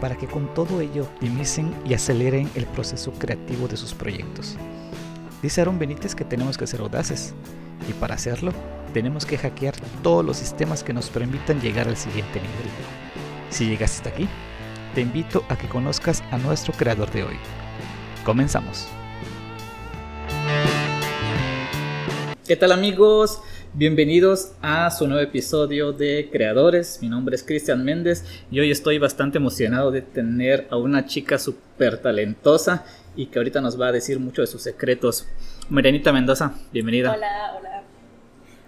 para que con todo ello optimicen y aceleren el proceso creativo de sus proyectos. Dice Aaron Benítez que tenemos que ser audaces y para hacerlo tenemos que hackear todos los sistemas que nos permitan llegar al siguiente nivel. Si llegaste hasta aquí, te invito a que conozcas a nuestro creador de hoy. Comenzamos. ¿Qué tal amigos? Bienvenidos a su nuevo episodio de Creadores. Mi nombre es Cristian Méndez y hoy estoy bastante emocionado de tener a una chica súper talentosa y que ahorita nos va a decir mucho de sus secretos. Marianita Mendoza, bienvenida. Hola, hola.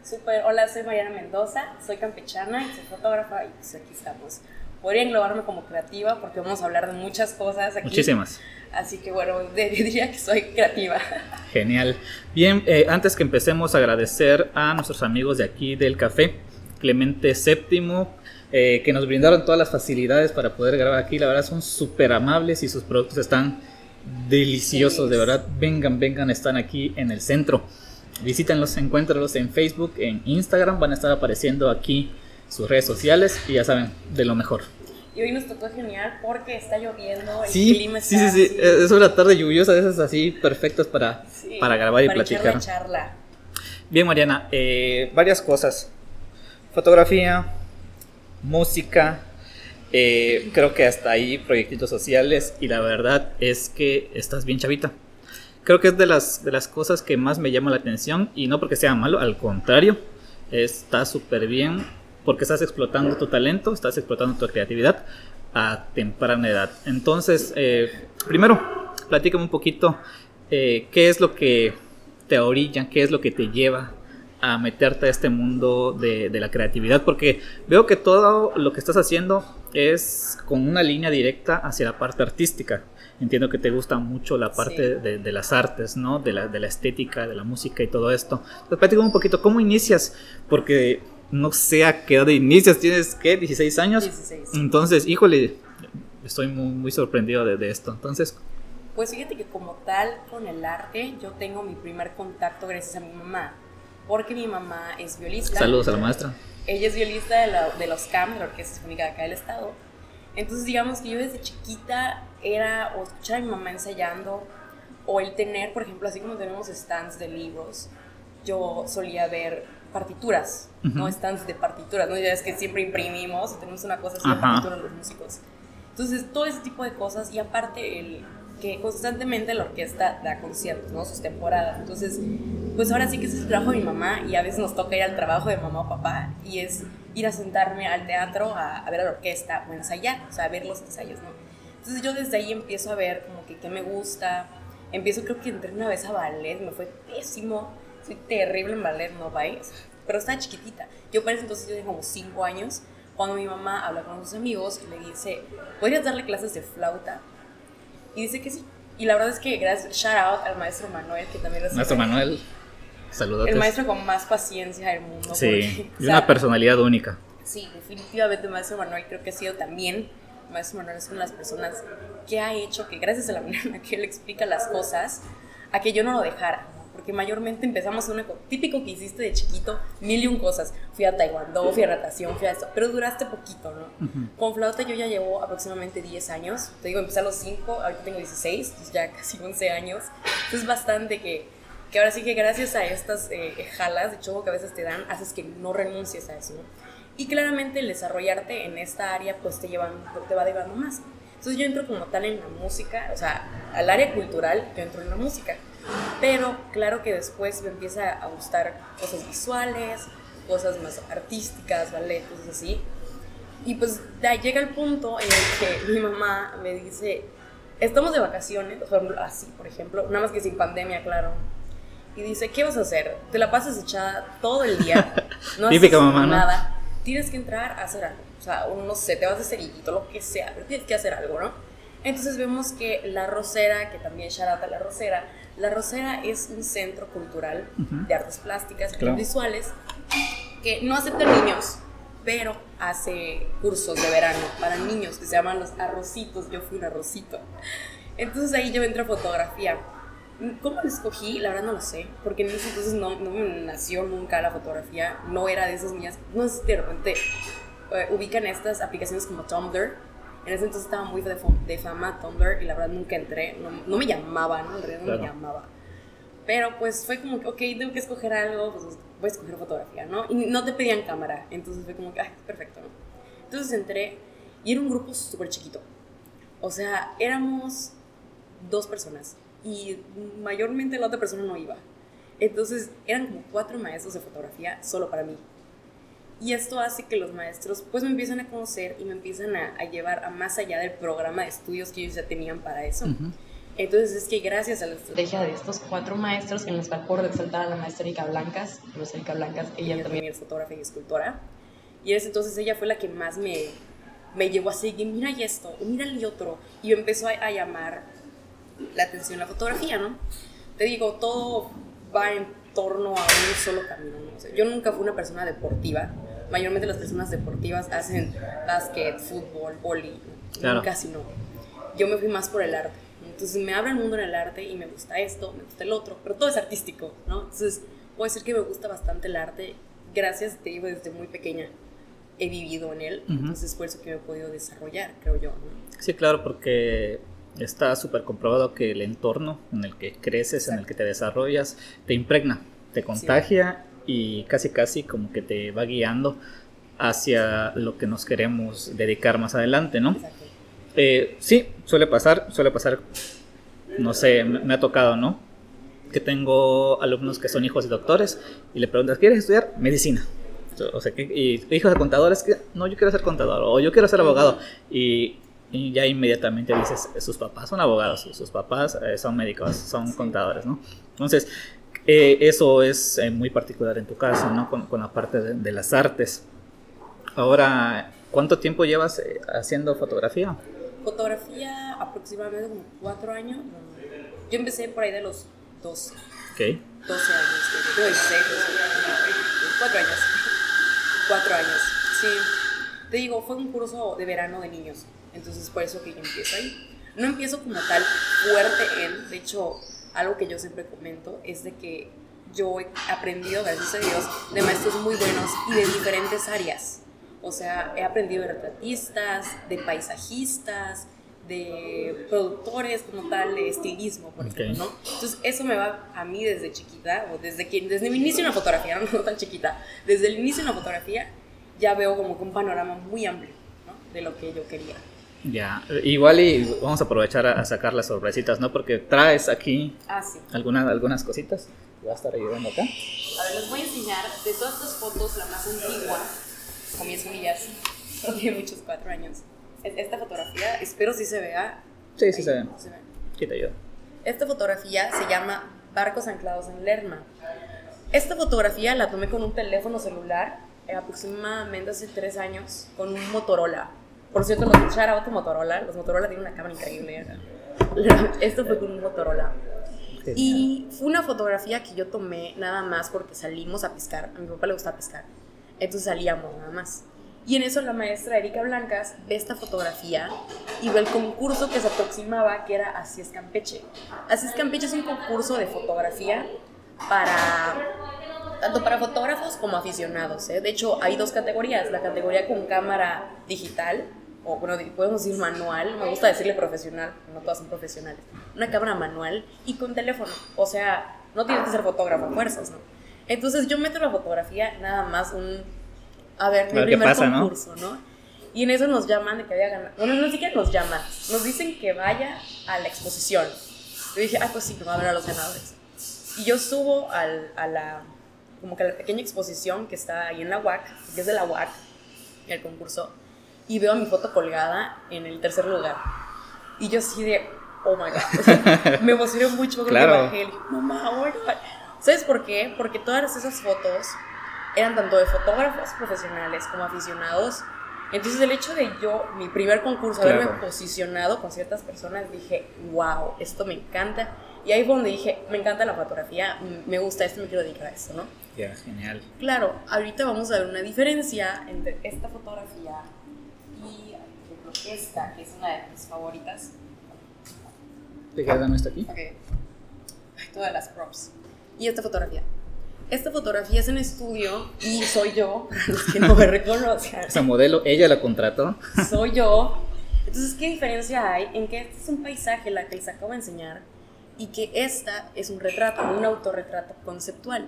Super, hola, soy Mariana Mendoza, soy campechana y soy fotógrafa y pues aquí estamos. Podría englobarme como creativa porque vamos a hablar de muchas cosas aquí. Muchísimas. Así que bueno, diría que soy creativa. Genial. Bien, eh, antes que empecemos, agradecer a nuestros amigos de aquí del café, Clemente VII, eh, que nos brindaron todas las facilidades para poder grabar aquí. La verdad son súper amables y sus productos están deliciosos, de verdad. Vengan, vengan, están aquí en el centro. Visítenlos, encuéntralos en Facebook, en Instagram, van a estar apareciendo aquí sus redes sociales y ya saben, de lo mejor. Y hoy nos tocó genial porque está lloviendo, el sí, clima está Sí, sí, sí, es una tarde lluviosa, esas así perfectas para, para grabar y para platicar. charla. Bien, Mariana, eh, varias cosas. Fotografía, música, eh, creo que hasta ahí proyectitos sociales y la verdad es que estás bien chavita. Creo que es de las, de las cosas que más me llama la atención y no porque sea malo, al contrario, está súper bien porque estás explotando tu talento, estás explotando tu creatividad a temprana edad. Entonces, eh, primero, platícame un poquito eh, qué es lo que te orilla, qué es lo que te lleva a meterte a este mundo de, la creatividad, porque veo que todo lo que estás haciendo es con una línea directa hacia la parte artística. Entiendo que te gusta mucho la parte de, las artes, ¿no? De la, de la, estética, de la música y todo esto. Entonces, platícame un poquito, ¿cómo inicias? Porque no sé a qué edad inicias, tienes, ¿qué? ¿16 años? 16. Entonces, híjole, estoy muy, muy sorprendido de, esto. Entonces... Pues fíjate que como tal con el arte, yo tengo mi primer contacto gracias a mi mamá, porque mi mamá es violista. Saludos a la maestra. Ella es violista de, de los CAM, de la Orquesta Sinfónica de acá del Estado. Entonces, digamos que yo desde chiquita era o escuchar a mi mamá ensayando, o el tener, por ejemplo, así como tenemos stands de libros, yo solía ver partituras, ¿no? Stands de partituras, ¿no? Ya es que siempre imprimimos y tenemos una cosa así de partituras los músicos. Entonces, todo ese tipo de cosas y aparte el que constantemente la orquesta da conciertos, ¿no? Sus temporadas. Entonces, pues ahora sí que ese es el trabajo de mi mamá y a veces nos toca ir al trabajo de mamá o papá y es ir a sentarme al teatro a, ver a la orquesta o ensayar, o sea, a ver los ensayos, ¿no? Entonces yo desde ahí empiezo a ver como que qué me gusta, empiezo creo que entré una vez a ballet, me fue pésimo, soy terrible en ballet, no vais, pero estaba chiquitita. Yo para ese entonces yo tenía como 5 años, cuando mi mamá habla con sus amigos y le dice, ¿podrías darle clases de flauta? Y dice que sí. Y la verdad es que gracias, shout out al maestro Manuel, que también es... Maestro Manuel, saludos. El maestro con más paciencia del mundo. Sí, y una personalidad única. Sí, definitivamente maestro Manuel creo que ha sido también, maestro Manuel es una de las personas que ha hecho que gracias a la manera en la que él explica las cosas, a que yo no lo dejara porque mayormente empezamos un típico que hiciste de chiquito, mil y un cosas. Fui a taekwondo, fui a natación, fui a eso, pero duraste poquito, ¿no? Con flauta yo ya llevo aproximadamente 10 años, te digo, empecé a los 5, ahorita tengo 16, entonces ya casi 11 años. Entonces bastante que, que ahora sí que gracias a estas eh, jalas de choco que a veces te dan, haces que no renuncies a eso, ¿no? Y claramente el desarrollarte en esta área pues te, llevan, te va llevando más. Entonces yo entro como tal en la música, o sea, al área cultural yo entro en la música. Pero claro que después me empieza a gustar cosas visuales, cosas más artísticas, ballet, cosas así. Y pues ya llega el punto en el que mi mamá me dice, estamos de vacaciones, así por ejemplo, nada más que sin pandemia, claro. Y dice, ¿qué vas a hacer? Te la pasas echada todo el día, no haces mamá, nada. Tienes que entrar a hacer algo. O sea, no sé, te vas a hacer todo lo que sea, pero tienes que hacer algo, ¿no? Entonces vemos que La Rosera, que también Sharata La Rosera, La Rosera es un centro cultural de artes plásticas y visuales que no acepta niños, pero hace cursos de verano para niños que se llaman los arrocitos. Yo fui un arrocito. Entonces ahí yo entré a fotografía. ¿Cómo lo escogí? La verdad no lo sé, porque en ese entonces no, no me nació nunca la fotografía, no era de esas niñas, no sé si de repente eh, ubican estas aplicaciones como Tumblr, en ese entonces estaba muy de, de fama Tumblr y la verdad nunca entré, no, no me llamaba, ¿no? En realidad no me llamaba. Pero pues fue como que, ok, tengo que escoger algo, pues voy a escoger fotografía, ¿no? Y no te pedían cámara, entonces fue como que, ay, perfecto, ¿no? Entonces entré y era un grupo súper chiquito. O sea, éramos dos personas y mayormente la otra persona no iba. Entonces eran como cuatro maestros de fotografía solo para mí. Y esto hace que los maestros pues me empiezan a conocer y me empiezan a, llevar a más allá del programa de estudios que ellos ya tenían para eso. Entonces es que gracias a la estrategia de estos cuatro maestros, en los cual por resaltar a la maestra Erika Blancas, la Erika Blancas, ella, también es fotógrafa y escultora, y es entonces ella fue la que más me, me llevó a seguir, mira y esto, mira y otro, y me empezó a, llamar la atención la fotografía, ¿no? Te digo, todo va en torno a un solo camino, ¿no? yo nunca fui una persona deportiva, mayormente las personas deportivas hacen básquet, fútbol, vóley, casi no. Yo me fui más por el arte entonces me abre el mundo en el arte y me gusta esto, me gusta el otro, pero todo es artístico, ¿no? Entonces puede ser que me gusta bastante el arte, gracias, te digo, desde muy pequeña he vivido en él, entonces por eso que me he podido desarrollar, creo yo. ¿no? Sí, claro, porque está súper comprobado que el entorno en el que creces, en el que te desarrollas, te impregna, te contagia y casi casi como que te va guiando hacia lo que nos queremos dedicar más adelante, ¿no? Eh, sí, suele pasar, suele pasar, no sé, me, ha tocado, ¿no? Que tengo alumnos que son hijos de doctores y le preguntas, ¿quieres estudiar medicina? O sea, y hijos de contadores, que no, yo quiero ser contador o yo quiero ser abogado. Y, ya inmediatamente dices, sus papás son abogados, sus papás eh, son médicos, son contadores, ¿no? Entonces, eh, eso es muy particular en tu caso, ¿no? Con, con la parte de, de, las artes. Ahora, ¿cuánto tiempo llevas haciendo fotografía? Fotografía aproximadamente como cuatro años. Yo empecé por ahí de los 12. Ok. 12 años, 16, 4 años. 4 años, sí. Te digo, fue un curso de verano de niños, entonces por eso que yo empiezo ahí. No empiezo como tal fuerte en, de hecho, algo que yo siempre comento es de que yo he aprendido, gracias a Dios, de maestros muy buenos y de diferentes áreas. O sea, he aprendido de retratistas, de paisajistas, de productores como tal, de estilismo, por ejemplo, ¿no? Entonces, eso me va a mí desde chiquita, o desde, que, desde mi inicio en la fotografía, no, tan chiquita, desde el inicio en la fotografía, ya veo como que un panorama muy amplio, ¿no? De lo que yo quería. Ya, igual y vamos a aprovechar a, sacar las sorpresitas, ¿no? Porque traes aquí ah, sí. algunas, algunas cositas. Voy a estar ayudando acá. A ver, les voy a enseñar de todas estas fotos la más antigua con mis millas, tiene muchos cuatro años. Esta fotografía, espero si se vea. Sí, sí se ve. Sí te ayuda. Esta fotografía se llama Barcos anclados en Lerma. Esta fotografía la tomé con un teléfono celular eh, aproximadamente hace tres años con un Motorola. Por cierto, los otro Motorola, los Motorola tienen una cámara increíble. Esto fue con un Motorola. Y fue una fotografía que yo tomé nada más porque salimos a pescar. A mi papá le gusta pescar. Entonces salíamos nada más. Y en eso la maestra Erika Blancas ve esta fotografía y ve el concurso que se aproximaba, que era Así es Campeche. Así es Campeche es un concurso de fotografía para tanto para fotógrafos como aficionados. ¿eh? De hecho, hay dos categorías. La categoría con cámara digital, o bueno, podemos decir manual, me gusta decirle profesional, no todas son profesionales. Una cámara manual y con teléfono. O sea, no tienes que ser fotógrafo a fuerzas, ¿no? Entonces yo meto la fotografía nada más un... A ver, mi primer concurso, ¿no? Y en eso nos llaman de que había ganado. Bueno, no siquiera nos llaman. Nos dicen que vaya a la exposición. Yo dije, ah, pues sí, que va a ver a los ganadores. Y yo subo al, a la, como que a la pequeña exposición que está ahí en la UAC, que es de la UAC, el concurso, y veo mi foto colgada en el tercer lugar. Y yo así de, oh my God. me emocioné mucho con claro. bajé. Mamá, oh my God. ¿Sabes por qué? Porque todas esas fotos eran tanto de fotógrafos profesionales como aficionados Entonces el hecho de yo, mi primer concurso, haberme posicionado con ciertas personas, dije, wow, esto me encanta. Y ahí fue donde dije, me encanta la fotografía, me gusta esto, me quiero dedicar a esto, ¿no? Ya, genial. Claro, ahorita vamos a ver una diferencia entre esta fotografía y esta, que es una de mis favoritas. ¿Te queda está aquí? Ok. Todas las props. Y esta fotografía. Esta fotografía es en estudio y soy yo, para los que no me reconocen. Esa modelo, ella la contrató. Soy yo. Entonces, ¿qué diferencia hay en que este es un paisaje, la que les acabo de enseñar, y que esta es un retrato, un autorretrato conceptual?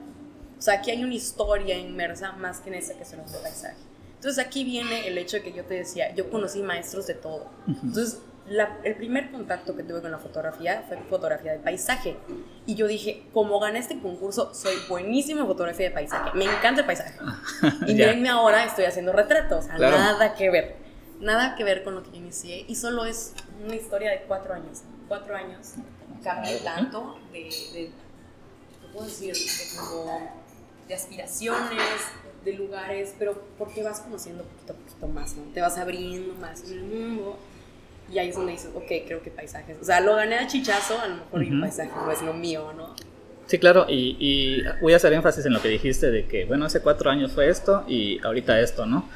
O sea, aquí hay una historia inmersa más que en esa que solo es un paisaje. Entonces, aquí viene el hecho de que yo te decía, yo conocí maestros de todo. Entonces, el primer contacto que tuve con la fotografía fue fotografía de paisaje. Y yo dije, como gané este concurso, soy buenísima en fotografía de paisaje. Me encanta el paisaje. y mirenme ahora, estoy haciendo retratos. nada que ver. Nada que ver con lo que yo inicié. Y solo es una historia de cuatro años. Cuatro años. Cambié tanto de, de ¿qué puedo decir? De, como, de aspiraciones, de lugares, pero porque vas conociendo poquito a poquito más, ¿no? Te vas abriendo más en el mundo y ahí es donde dices, ok, creo que paisajes. O sea, lo gané a chichazo, a lo mejor el paisaje no es lo mío, ¿no? Sí, claro, y, y, voy a hacer énfasis en lo que dijiste de que, bueno, hace cuatro años fue esto y ahorita esto, ¿no?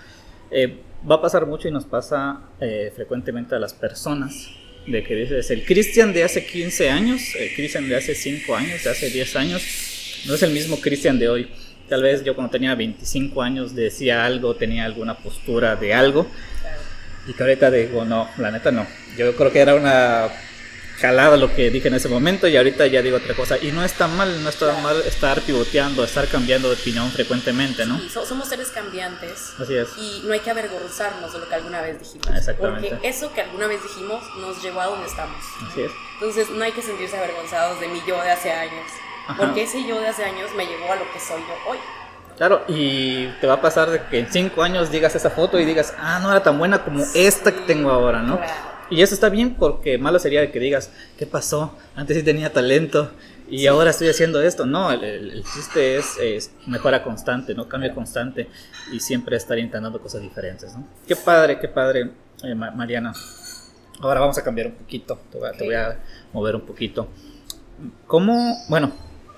Eh, va a pasar mucho y nos pasa eh, frecuentemente a las personas de que dices, el Cristian de hace 15 años, el Cristian de hace 5 años, de hace 10 años, no es el mismo Cristian de hoy. Tal vez yo cuando tenía 25 años decía algo, tenía alguna postura de algo, y que ahorita digo, no, la neta no. Yo creo que era una calada lo que dije en ese momento y ahorita ya digo otra cosa. Y no está mal, no está mal estar pivoteando, estar cambiando de opinión frecuentemente, ¿no? Sí, somos seres cambiantes. Así es. Y no hay que avergonzarnos de lo que alguna vez dijimos. Exactamente. Porque eso que alguna vez dijimos nos llevó a donde estamos. Así es. Entonces no hay que sentirse avergonzados de mi yo de hace años. Porque ese yo de hace años me llevó a lo que soy yo hoy. Claro, y te va a pasar de que en cinco años digas esa foto y digas, ah, no era tan buena como esta que tengo ahora, ¿no? Y eso está bien porque malo sería que digas, ¿qué pasó? Antes sí tenía talento y ahora estoy haciendo esto. No, el, chiste es, mejora constante, ¿no? Cambio constante y siempre estar intentando cosas diferentes, ¿no? Qué padre, qué padre, eh, Mariana. Ahora vamos a cambiar un poquito, te voy, te voy a mover un poquito. ¿Cómo, bueno,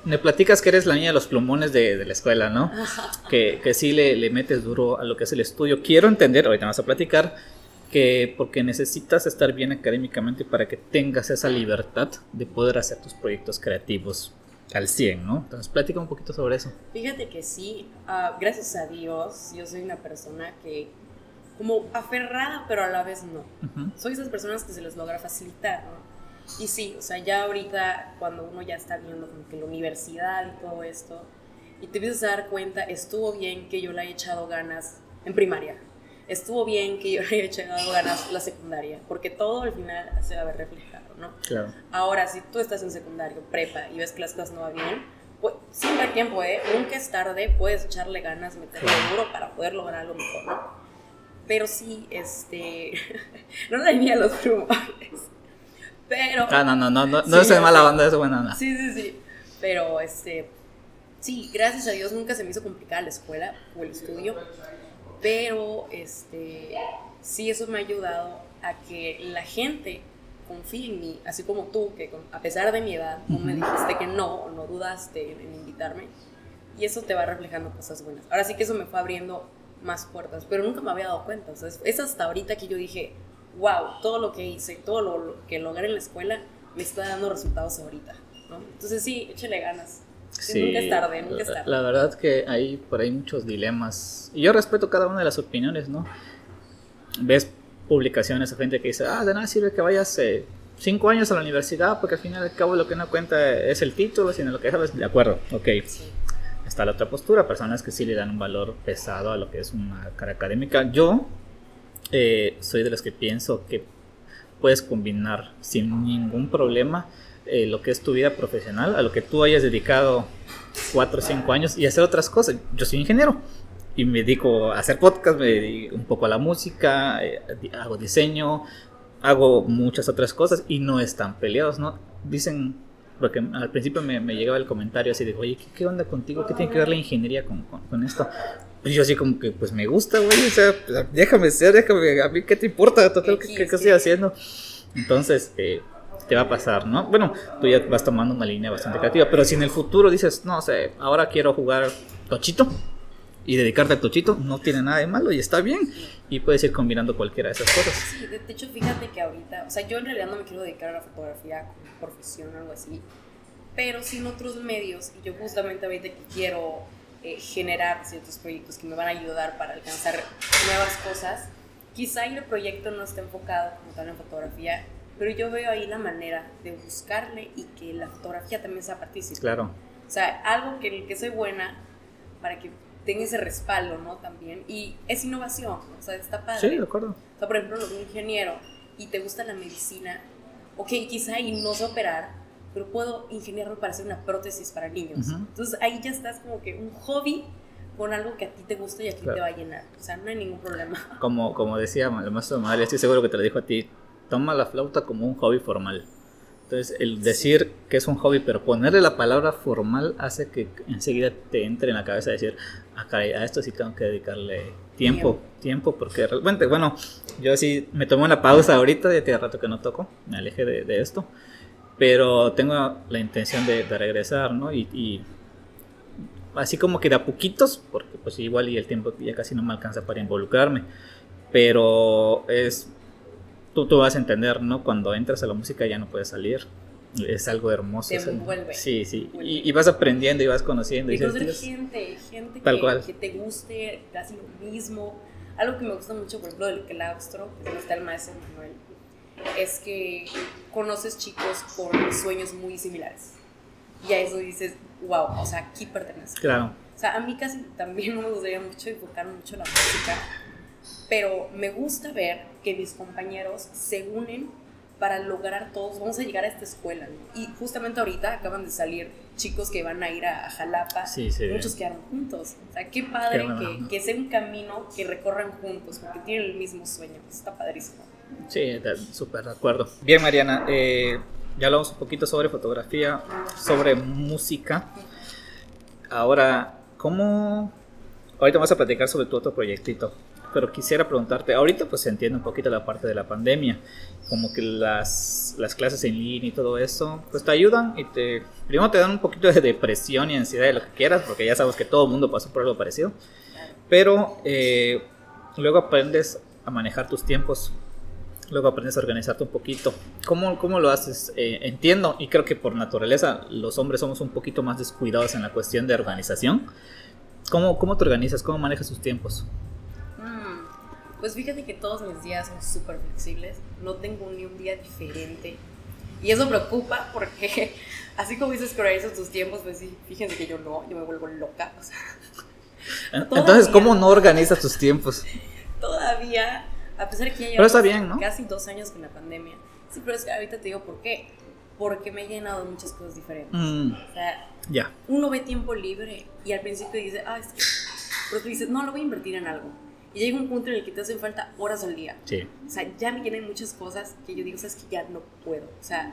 me platicas que eres la niña de los plumones de, la escuela, ¿no? Que, que sí le, le, metes duro a lo que es el estudio. Quiero entender, ahorita vamos a platicar, que porque necesitas estar bien académicamente para que tengas esa libertad de poder hacer tus proyectos creativos al 100, ¿no? Entonces, platica un poquito sobre eso. Fíjate que sí, ah, gracias a Dios, yo soy una persona que como aferrada, pero a la vez no. Soy esas personas que se les logra facilitar, ¿no? Y sí, o sea, ya ahorita cuando uno ya está viendo como que la universidad y todo esto, y te empiezas a dar cuenta, estuvo bien que yo le haya echado ganas en primaria, estuvo bien que yo le haya echado ganas la secundaria, porque todo al final se va a ver reflejado, ¿no? Claro. Ahora, si tú estás en secundario, prepa, y ves que las cosas no van bien, pues siempre hay tiempo, ¿eh? Nunca es tarde, puedes echarle ganas, meterle duro para poder lograr algo mejor, ¿no? Pero sí, este, no le ni a los rumores pero. Ah, no, no, no, no, no es mala banda, es buena nada. Sí, sí, sí. Pero este. Sí, gracias a Dios nunca se me hizo complicada la escuela o el estudio. Pero este. Sí, eso me ha ayudado a que la gente confíe en mí, así como tú, que a pesar de mi edad, no me dijiste que no, no dudaste en, invitarme. Y eso te va reflejando cosas buenas. Ahora sí que eso me fue abriendo más puertas, pero nunca me había dado cuenta. O sea, es hasta ahorita que yo dije, wow, todo lo que hice, todo lo, que logré en la escuela me está dando resultados ahorita, ¿no? Entonces sí, échale ganas. nunca es tarde, nunca es tarde. La, verdad que hay por ahí muchos dilemas. Y yo respeto cada una de las opiniones, ¿no? Ves publicaciones de gente que dice, ah, de nada sirve que vayas eh, cinco años a la universidad porque al final y al cabo lo que no cuenta es el título, sino lo que sabes. De acuerdo, ok. Está la otra postura, personas que sí le dan un valor pesado a lo que es una cara académica. Yo eh, soy de los que pienso que puedes combinar sin ningún problema eh, lo que es tu vida profesional a lo que tú hayas dedicado 4 o 5 años y hacer otras cosas. Yo soy ingeniero y me dedico a hacer podcast, me dedico un poco a la música, eh, hago diseño, hago muchas otras cosas y no están peleados, ¿no? Dicen porque al principio me, llegaba el comentario así de, oye, ¿qué, onda contigo? ¿Qué tiene que ver la ingeniería con, con, esto? Y yo así como que, pues me gusta, güey, o sea, déjame ser, déjame, a mí qué te importa, total, ¿qué, qué, estoy haciendo? Entonces, eh, te va a pasar, ¿no? Bueno, tú ya vas tomando una línea bastante creativa, pero si en el futuro dices, no sé, ahora quiero jugar tochito y dedicarte al tochito, no tiene nada de malo y está bien. Y puedes ir combinando cualquiera de esas cosas. Sí, de hecho, fíjate que ahorita, o sea, yo en realidad no me quiero dedicar a la fotografía como profesión o algo así, pero sin otros medios, y yo justamente ahorita que quiero eh, generar ciertos proyectos que me van a ayudar para alcanzar nuevas cosas, quizá el proyecto no esté enfocado como tal en fotografía, pero yo veo ahí la manera de buscarle y que la fotografía también sea partícipe. Claro. O sea, algo que el que soy buena para que tenga ese respaldo, ¿no? También. Y es innovación, o sea, está padre. Sí, de acuerdo. O sea, por ejemplo, un ingeniero y te gusta la medicina, ok, quizá ahí no sé operar, pero puedo ingeniarme para hacer una prótesis para niños. Ujú. Entonces ahí ya estás como que un hobby con algo que a ti te gusta y a ti Claro. te va a llenar. O sea, no hay ningún problema. Como, como decía el maestro Magali, estoy seguro que te lo dijo a ti, toma la flauta como un hobby formal. Entonces, el decir que es un hobby, pero ponerle la palabra formal hace que enseguida te entre en la cabeza decir, ah, caray, a esto sí tengo que dedicarle tiempo, tiempo, porque realmente, bueno, yo sí me tomé una pausa ahorita, ya tiene rato que no toco, me alejé de, de esto, pero tengo la intención de, de regresar, ¿no? Y, y así como que de a poquitos, porque pues igual y el tiempo ya casi no me alcanza para involucrarme, pero es, tú, tú vas a entender, ¿no? Cuando entras a la música ya no puedes salir, es algo hermoso. Te envuelve. Sí, sí, Envuelve. y, y vas aprendiendo y vas conociendo. Y Y dices, gente, gente Tal que, cual. que te guste, casi lo mismo. Algo que me gusta mucho, por ejemplo, del claustro, que está el maestro Manuel, es que conoces chicos con sueños muy similares. Y a eso dices, wow, o sea, aquí pertenezco. Claro, O sea, a mí casi también no me gustaría mucho enfocar mucho en la música, pero me gusta ver que mis compañeros se unen para lograr todos, vamos a llegar a esta escuela. ¿no? Y justamente ahorita acaban de salir chicos que van a ir a Jalapa, Sí, sí. muchos quedaron juntos. O sea, qué padre Qué que, que sea un camino que recorran juntos, porque tienen el mismo sueño. Está padrísimo. sí, súper de acuerdo. Bien, Mariana, eh, ya hablamos un poquito sobre fotografía, sobre música. Ahora, ¿cómo...? Ahorita vamos a platicar sobre tu otro proyectito, pero quisiera preguntarte, ahorita pues se entiende un poquito la parte de la pandemia, como que las, las clases en línea y todo eso, pues te ayudan y te, primero te dan un poquito de depresión y ansiedad de lo que quieras, porque ya sabes que todo el mundo pasó por algo parecido, pero eh, luego aprendes a manejar tus tiempos, luego aprendes a organizarte un poquito. ¿Cómo, cómo lo haces? Eh, entiendo y creo que por naturaleza los hombres somos un poquito más descuidados en la cuestión de organización. ¿Cómo, cómo te organizas? ¿Cómo manejas tus tiempos? Pues fíjate que todos mis días son súper flexibles, no tengo ni un día diferente. Y eso preocupa porque, así como dices que tus tiempos, pues sí, fíjense que yo no, yo me vuelvo loca. O sea, Entonces, Todavía. ¿cómo no organizas tus tiempos? todavía, a pesar de que ya Pero está llevamos bien, ¿no? casi dos años con la pandemia. Sí, pero es que ahorita te digo por qué. Porque me he llenado de muchas cosas diferentes. Mm, O sea, ya, uno ve tiempo libre y al principio dice, ah, es que. Pero tú dices, no, lo voy a invertir en algo. Y llega un punto en el que te hacen falta horas al día. sí. O sea, ya me llenan muchas cosas que yo digo, sabes que ya no puedo. O sea,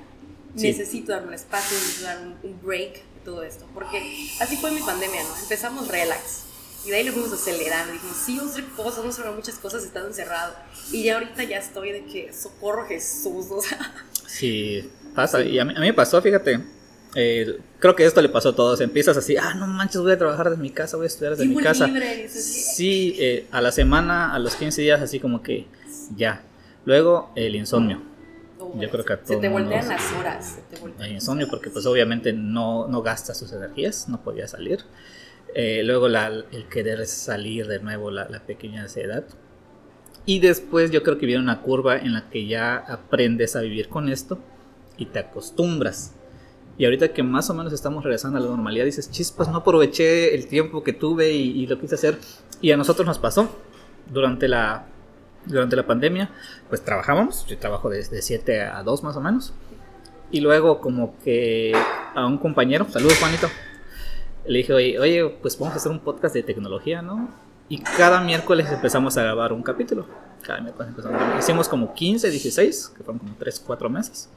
Sí. necesito darme un espacio, necesito dar un, un break de todo esto. Porque así fue mi pandemia, ¿no? Empezamos relax. Y de ahí lo fuimos acelerando. Dijimos, sí, vamos a hacer cosas, vamos a hacer muchas cosas estando encerrado. Y ya ahorita ya estoy de que socorro Jesús. O sea, Sí, pasa. Y a mí, a mí me pasó, fíjate. Eh, creo que esto le pasó a todos. Empiezas así, ah, no manches, voy a trabajar desde mi casa, voy a estudiar desde mi casa. libre. Sí, eh, a la semana, a los 15 días, así como que ya. Luego, el insomnio. "Oh, Yo creo que a Se todo te mundo voltean las horas. se te El insomnio, porque pues obviamente no, no gastas sus energías, no podía salir. Eh, luego la- el querer salir de nuevo, la, la pequeña ansiedad. Y después yo creo que viene una curva en la que ya aprendes a vivir con esto y te acostumbras. Y ahorita que más o menos estamos regresando a la normalidad, dices, chispas, no aproveché el tiempo que tuve y, lo quise hacer. Y a nosotros nos pasó durante la, durante la pandemia, pues trabajábamos, yo trabajo desde 7 a 2 más o menos. Y luego como que a un compañero, saludos Juanito, le dije, oye, oye, pues vamos a hacer un podcast de tecnología, ¿no? Y cada miércoles empezamos a grabar un capítulo. Cada miércoles empezamos a grabar. Hicimos como 15, 16, que fueron como 3, 4 meses.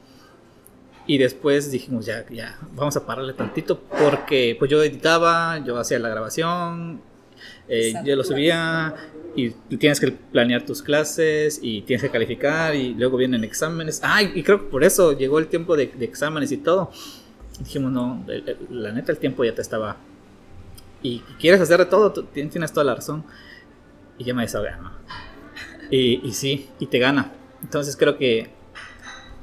Y después dijimos, ya, ya, vamos a pararle tantito porque pues yo editaba, yo hacía la grabación, eh, yo lo subía y tienes que planear tus clases y tienes que calificar y luego vienen exámenes. Ay, y creo que por eso llegó el tiempo de, exámenes y todo. dijimos, no, la neta el tiempo ya te estaba... Y quieres hacer de todo, tienes toda la razón. Y ya me desahogué, ¿no? Y, y sí, y te gana. Entonces creo que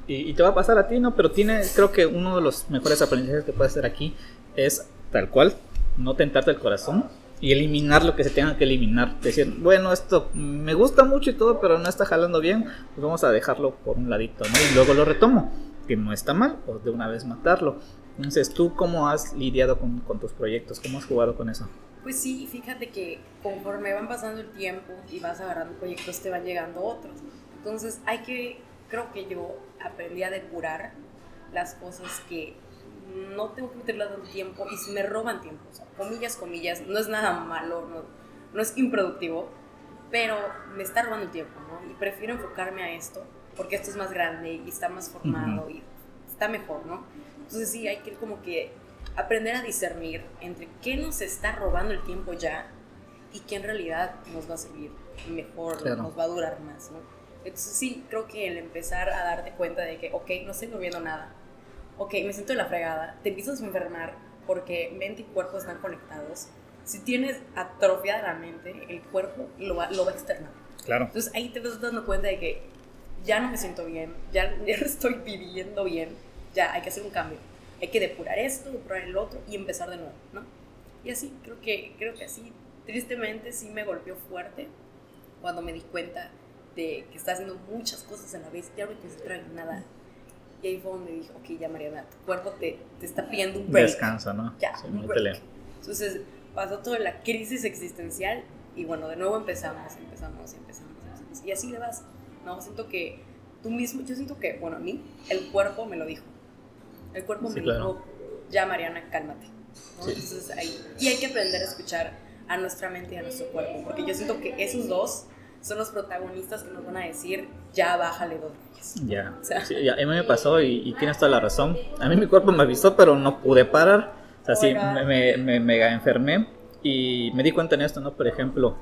y, te va a pasar a ti, ¿no? Pero tiene, creo que uno de los mejores aprendizajes que puedes hacer aquí es tal cual, no tentarte el corazón y eliminar lo que se tenga que eliminar. Decir, bueno, esto me gusta mucho y todo, pero no está jalando bien, pues vamos a dejarlo por un ladito, ¿no? Y luego lo retomo, que no está mal, o de una vez matarlo. Entonces, ¿tú cómo has lidiado con, con tus proyectos? ¿Cómo has jugado con eso? Pues sí, fíjate que conforme van pasando el tiempo y vas agarrando proyectos, te van llegando otros. Entonces, hay que creo que yo aprendí a depurar las cosas que no tengo que meterle tanto tiempo y si me roban tiempo, o sea, comillas, comillas, no es nada malo, no, no es improductivo, pero me está robando el tiempo, ¿no? Y prefiero enfocarme a esto porque esto es más grande y está más formado y está mejor, ¿no? Entonces sí, hay que como que aprender a discernir entre qué nos está robando el tiempo ya y qué en realidad nos va a servir mejor, nos va a durar más, ¿no? Entonces sí, creo que el empezar a darte cuenta de que, ok, no estoy moviendo nada, ok, me siento en la fregada, te empiezas a enfermar porque mente y cuerpo están conectados. Si tienes atrofiada la mente, el cuerpo lo va, lo va a externar. Claro. Entonces ahí te vas dando cuenta de que ya no me siento bien, ya, ya no estoy viviendo bien, ya hay que hacer un cambio. Hay que depurar esto, depurar el otro y empezar de nuevo, ¿no? Y así, creo que, creo que así, tristemente sí me golpeó fuerte cuando me di cuenta que está haciendo muchas cosas a la vez, ya no me concentra en nada. Y ahí fue donde dije, ok, ya Mariana, tu cuerpo te, te está pidiendo un break. Descansa, ¿no? Ya, un break. Entonces pasó toda la crisis existencial y bueno, de nuevo empezamos, empezamos, empezamos, empezamos. Y así le vas. No, siento que tú mismo, yo siento que, bueno, a mí, el cuerpo me lo dijo. El cuerpo me dijo, ya Mariana, cálmate. Entonces ahí, y hay que aprender a escuchar a nuestra mente y a nuestro cuerpo, porque yo siento que esos dos son los protagonistas que nos van a decir, ya bájale dos Ya, a mí me pasó y, tienes toda la razón. A mí mi cuerpo me avisó, pero no pude parar. O sea, sí, me, me, mega enfermé y me di cuenta en esto, ¿no? Por ejemplo,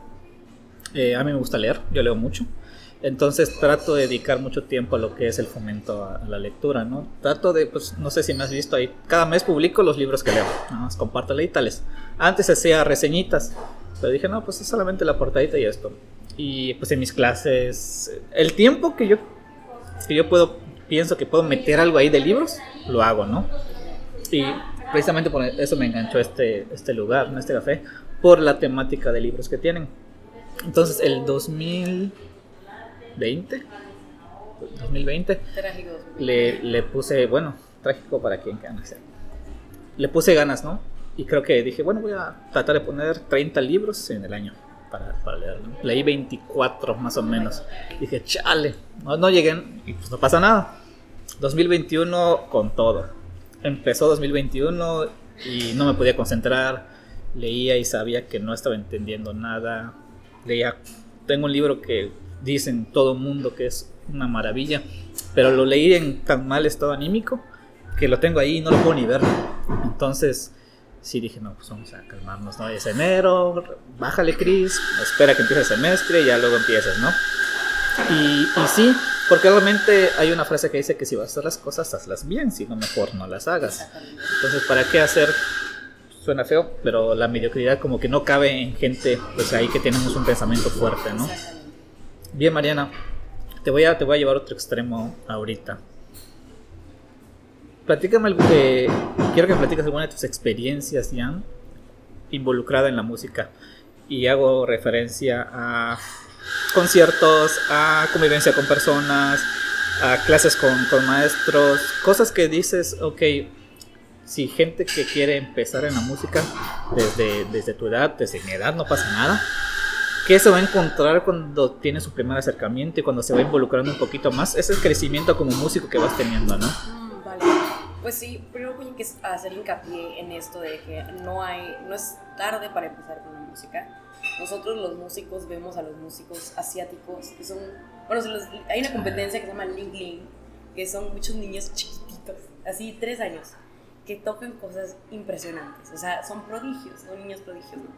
eh, a mí me gusta leer, yo leo mucho. Entonces trato de dedicar mucho tiempo a lo que es el fomento a, la lectura, ¿no? Trato de, pues, no sé si me has visto ahí, cada mes publico los libros que leo, ¿no? compártelo y tales. Antes hacía reseñitas, pero dije, no, pues es solamente la portadita y esto y pues en mis clases el tiempo que yo que yo puedo pienso que puedo meter algo ahí de libros lo hago no y precisamente por eso me enganchó este este lugar este café por la temática de libros que tienen. Entonces el 2020 2020 le, le puse bueno trágico para quien quiera le puse ganas no y creo que dije bueno voy a tratar de poner 30 libros en el año para, leer. Leí 24 más o menos. Dije, chale, no, no lleguen y pues no pasa nada. 2021 con todo. Empezó 2021 y no me podía concentrar. Leía y sabía que no estaba entendiendo nada. Leía, tengo un libro que dicen todo mundo que es una maravilla, pero lo leí en tan mal estado anímico que lo tengo ahí y no lo puedo ni ver. Entonces, sí dije, no, pues vamos a calmarnos, ¿no? Es enero, bájale, Cris, espera que empiece el semestre y ya luego empiezas, ¿no? Y, y, sí, porque realmente hay una frase que dice que si vas a hacer las cosas, hazlas bien, si no, mejor no las hagas. Entonces, ¿para qué hacer? Suena feo, pero la mediocridad como que no cabe en gente, pues ahí que tenemos un pensamiento fuerte, ¿no? Bien, Mariana, te voy a, te voy a llevar otro extremo ahorita platícame que. Quiero que platiques alguna de tus experiencias, Jan, involucrada en la música. Y hago referencia a conciertos, a convivencia con personas, a clases con, con maestros, cosas que dices, ok, si gente que quiere empezar en la música desde, desde tu edad, desde mi edad, no pasa nada. ¿Qué se va a encontrar cuando tiene su primer acercamiento y cuando se va involucrando un poquito más? Es el crecimiento como músico que vas teniendo, ¿no? Pues sí, primero hay que hacer hincapié en esto de que no hay, no es tarde para empezar con la música. Nosotros los músicos vemos a los músicos asiáticos que son, bueno, hay una competencia que se llama Ling Ling, que son muchos niños chiquititos, así tres años, que tocan cosas impresionantes. O sea, son prodigios, son niños prodigios, ¿no?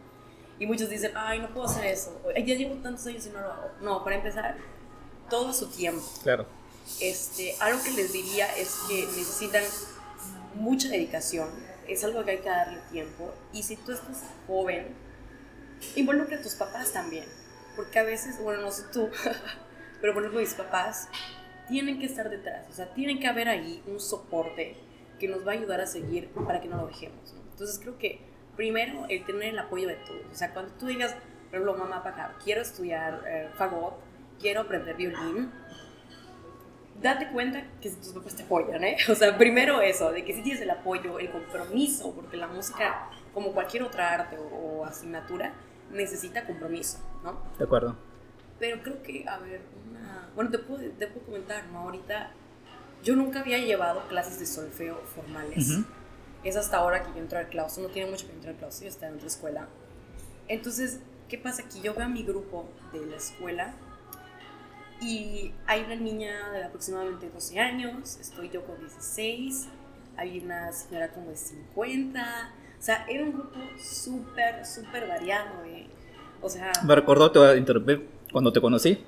Y muchos dicen, ay, no puedo hacer eso. Ya llevo tantos años y no lo hago. No, para empezar, todo su tiempo. Claro. Este, algo que les diría es que necesitan mucha dedicación. Es algo que hay que darle tiempo. Y si tú estás joven, involucra a tus papás también. Porque a veces, bueno, no sé tú, pero por ejemplo mis papás tienen que estar detrás. O sea, tienen que haber ahí un soporte que nos va a ayudar a seguir para que no lo dejemos. Entonces creo que primero el tener el apoyo de todos. O sea, cuando tú digas, por ejemplo, mamá, papá, quiero estudiar eh, fagot, quiero aprender violín, date cuenta que tus papás te apoyan, ¿eh? O sea, primero eso, de que si tienes el apoyo, el compromiso, porque la música, como cualquier otra arte o, asignatura, necesita compromiso, ¿no? De acuerdo. Pero creo que, a ver, una... Bueno, te puedo, te puedo comentar, ¿no? Ahorita yo nunca había llevado clases de solfeo formales es hasta ahora que yo entro al claustro, no tiene mucho que entrar al claustro, yo estaba en otra escuela. Entonces, ¿qué pasa aquí? Yo veo a mi grupo de la escuela y hay una niña de aproximadamente 12 años, estoy yo con 16, hay una señora como de 50, o sea, era un grupo súper, súper variado, ¿eh? O sea... Me recordó, te voy a interrumpir, cuando te conocí.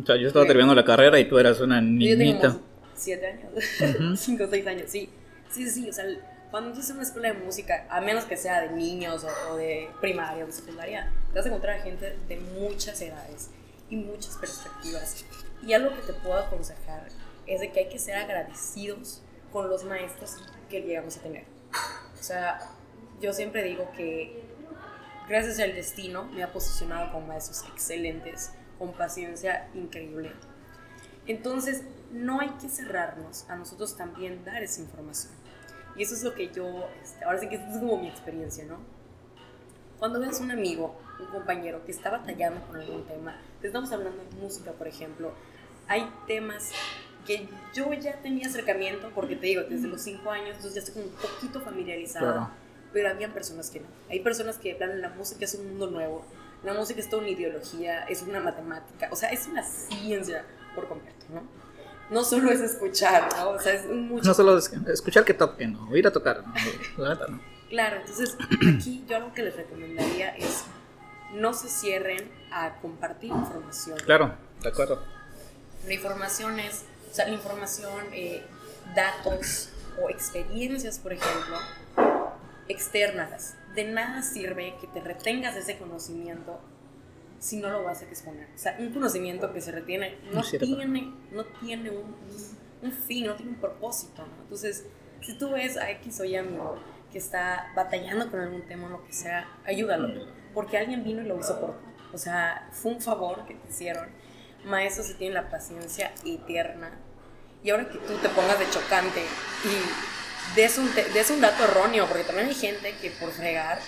O sea, yo estaba terminando la carrera y tú eras una niñita. Yo 7 años, 5 o 6 años, sí. Sí, sí, o sea, cuando tú estás en una escuela de música, a menos que sea de niños o, de primaria o de secundaria, te vas a encontrar gente de muchas edades y muchas perspectivas. Y algo que te puedo aconsejar es de que hay que ser agradecidos con los maestros que llegamos a tener. O sea, yo siempre digo que gracias al destino me ha posicionado con maestros excelentes, con paciencia increíble. Entonces, no hay que cerrarnos a nosotros también dar esa información. Y eso es lo que yo, este, ahora sí que es como mi experiencia, ¿no? Cuando ves un amigo, un compañero que está batallando con algún tema, estamos hablando de música, por ejemplo, hay temas que yo ya tenía acercamiento, porque te digo, desde los cinco años, entonces ya estoy como un poquito familiarizada, pero había personas que no. Hay personas que, de la música es un mundo nuevo, la música es toda una ideología, es una matemática, o sea, es una ciencia por completo, ¿no? no solo es escuchar, ¿no? O sea, es mucho... No solo es escuchar que toquen, ¿no? ir a tocar, ¿no? La neta, ¿no? Claro, entonces aquí yo algo que les recomendaría es no se cierren a compartir información. Claro, de acuerdo. La información es, o sea, la información, eh, datos o experiencias, por ejemplo, externas. De nada sirve que te retengas ese conocimiento si no lo vas a exponer. O sea, un conocimiento que se retiene no, tiene, no tiene un, un, fin, no tiene un propósito. ¿no? Entonces, si tú ves a X o Y amigo que está batallando con algún tema o lo que sea, ayúdalo. Porque alguien vino y lo hizo por ti. O sea, fue un favor que te hicieron. Maestros se tienen la paciencia eterna. Y ahora que tú te pongas de chocante y des un, des un dato erróneo, porque también hay gente que por fregar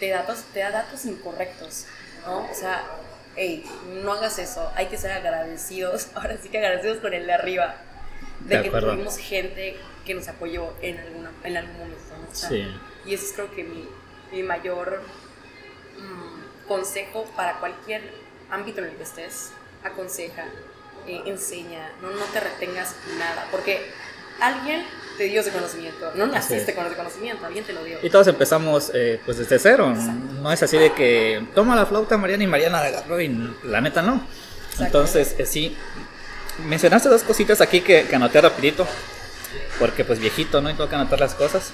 te, datos, te da datos incorrectos. ¿no? O sea, hey, no hagas eso, hay que ser agradecidos, ahora sí que agradecidos con el de arriba, de, que tuvimos gente que nos apoyó en, alguna, en algún momento, sí. Y ese es creo que mi, mi mayor consejo para cualquier ámbito en el que estés, aconseja, eh, enseña, no, no te retengas nada, porque alguien te dio ese conocimiento. No naciste con ese conocimiento, alguien te lo dio. Y todos empezamos eh, pues desde cero. No es así de que toma la flauta Mariana y Mariana la agarró y la neta no. Entonces, eh, sí, mencionaste dos cositas aquí que, anoté rapidito. Porque pues viejito, ¿no? Y tengo que anotar las cosas.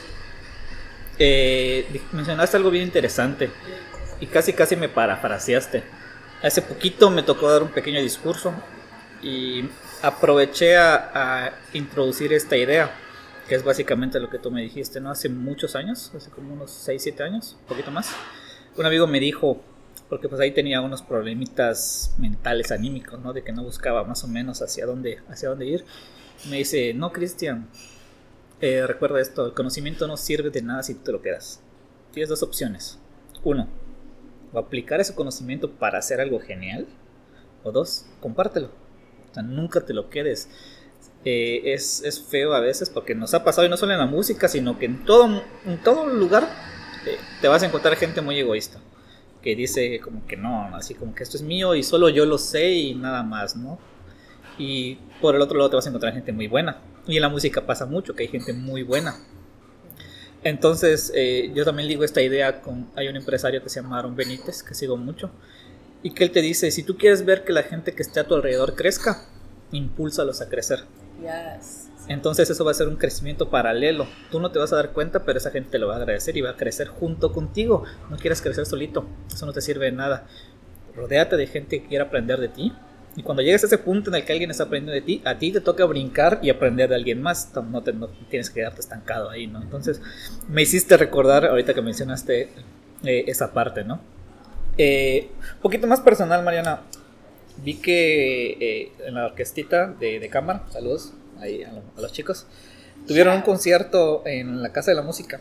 Eh, mencionaste algo bien interesante. Y casi casi me parafraseaste. Hace poquito me tocó dar un pequeño discurso. Y aproveché a, introducir esta idea, que es básicamente lo que tú me dijiste, ¿no? Hace muchos años, hace como unos 6, 7 años, un poquito más, un amigo me dijo, porque pues ahí tenía unos problemitas mentales, anímicos, ¿no? De que no buscaba más o menos hacia dónde, hacia dónde ir. Me dice, no, Cristian, eh, recuerda esto, el conocimiento no sirve de nada si tú te lo quedas. Tienes dos opciones. Uno, o aplicar ese conocimiento para hacer algo genial. O dos, compártelo o sea, nunca te lo quedes. Eh, es, es, feo a veces porque nos ha pasado y no solo en la música, sino que en todo, en todo lugar eh, te vas a encontrar gente muy egoísta que dice como que no, así como que esto es mío y solo yo lo sé y nada más, ¿no? Y por el otro lado te vas a encontrar gente muy buena Y en la música pasa mucho, que hay gente muy buena. Entonces, eh, yo también digo esta idea con, hay un empresario que se llama Aaron Benítez, que sigo mucho, y que él te dice, si tú quieres ver que la gente que esté a tu alrededor crezca, impúlsalos a crecer. Entonces eso va a ser un crecimiento paralelo. Tú no te vas a dar cuenta, pero esa gente te lo va a agradecer y va a crecer junto contigo. No quieras crecer solito, eso no te sirve de nada. Rodéate de gente que quiera aprender de ti. Y cuando llegues a ese punto en el que alguien está aprendiendo de ti, a ti te toca brincar y aprender de alguien más. No, te, no tienes que quedarte estancado ahí, ¿no? Entonces, me hiciste recordar, ahorita que mencionaste eh, esa parte, ¿no? Eh, un poquito más personal, Mariana. Vi que eh, en la orquestita de, de cámara, saludos ahí a, los chicos, tuvieron un concierto en la Casa de la Música.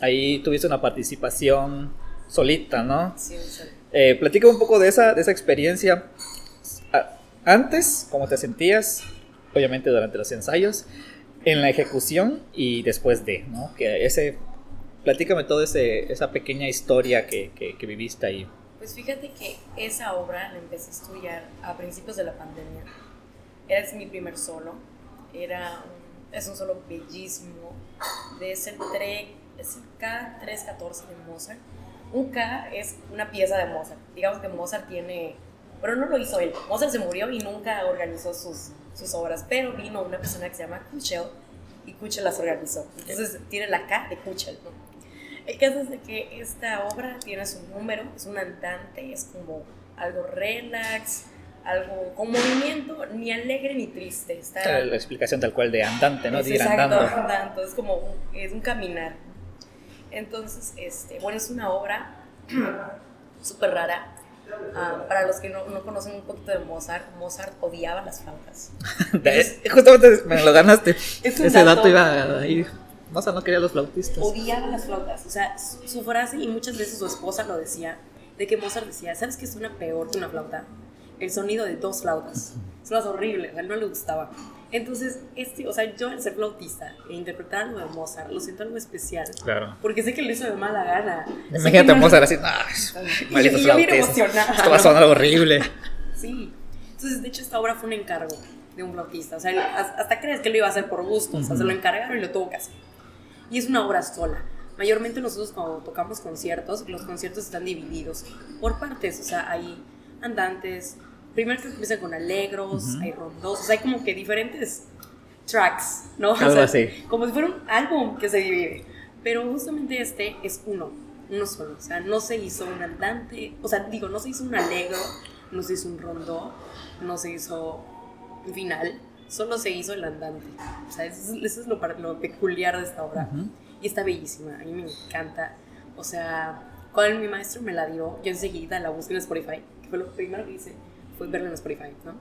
Ahí tuviste una participación solita, ¿no? Sí, sí. Eh, platícame un poco de esa, de esa experiencia. Antes, ¿cómo te sentías? Obviamente durante los ensayos, en la ejecución y después de, ¿no? Que ese, platícame toda esa pequeña historia que, que, viviste ahí. Pues fíjate que esa obra la empecé a estudiar a principios de la pandemia. Era mi primer solo. Era es un solo bellísimo. De ese es el K314 de Mozart un K es una pieza de Mozart. Digamos que Mozart tiene, pero no lo hizo él. Mozart se murió y nunca organizó sus, sus obras, pero vino una persona que se llama Kuchel y Kuchel las organizó. Entonces tiene la K de Kuchel, ¿no? El caso es de que esta obra tiene su número, es un andante, es como algo relax, algo con movimiento, ni alegre ni triste. Está, la explicación tal cual de andante, ¿no? Es exacto, andando. es como es un caminar. Entonces, este, bueno, es una obra súper rara. Ah, para los que no, no, conocen un poquito de Mozart, Mozart odiaba las flautas. Justamente me lo ganaste. Ese dato, iba a ir. Mozart no quería los flautistas. Odiaba las flautas. O sea, su, frase, y muchas veces su esposa lo decía, de que Mozart decía, ¿sabes qué suena peor que una flauta? El sonido de dos flautas. Suena horrible, a él no le gustaba. Entonces, este, o sea, yo al ser flautista e interpretar algo de Mozart, lo siento algo especial. Claro. Porque sé que lo hizo de mala gana. Imagínate a Mozart así, ah, maldito flautistas. Esto va a sonar horrible. sí. Entonces, de hecho, esta obra fue un encargo de un flautista. O sea, hasta crees que lo iba a hacer por gusto. O sea, se lo encargaron y lo tuvo que hacer. Y es una obra sola. Mayormente nosotros cuando tocamos conciertos, los conciertos están divididos por partes. O sea, hay andantes, primero que empieza con alegros, hay rondos, o sea, hay como que diferentes tracks, ¿no? Algo así. Como si fuera un álbum que se divide. Pero justamente este es uno, uno solo. O sea, no se hizo un andante, o sea, digo, no se hizo un alegro, no se hizo un rondó, no se hizo un final, solo se hizo el andante. O sea, eso es, lo, lo, peculiar de esta obra. Y está bellísima, a mí me encanta. O sea, cuando mi maestro me la dio, yo enseguida la busqué en Spotify, que fue lo primero que hice fue verlo en Spotify, ¿no?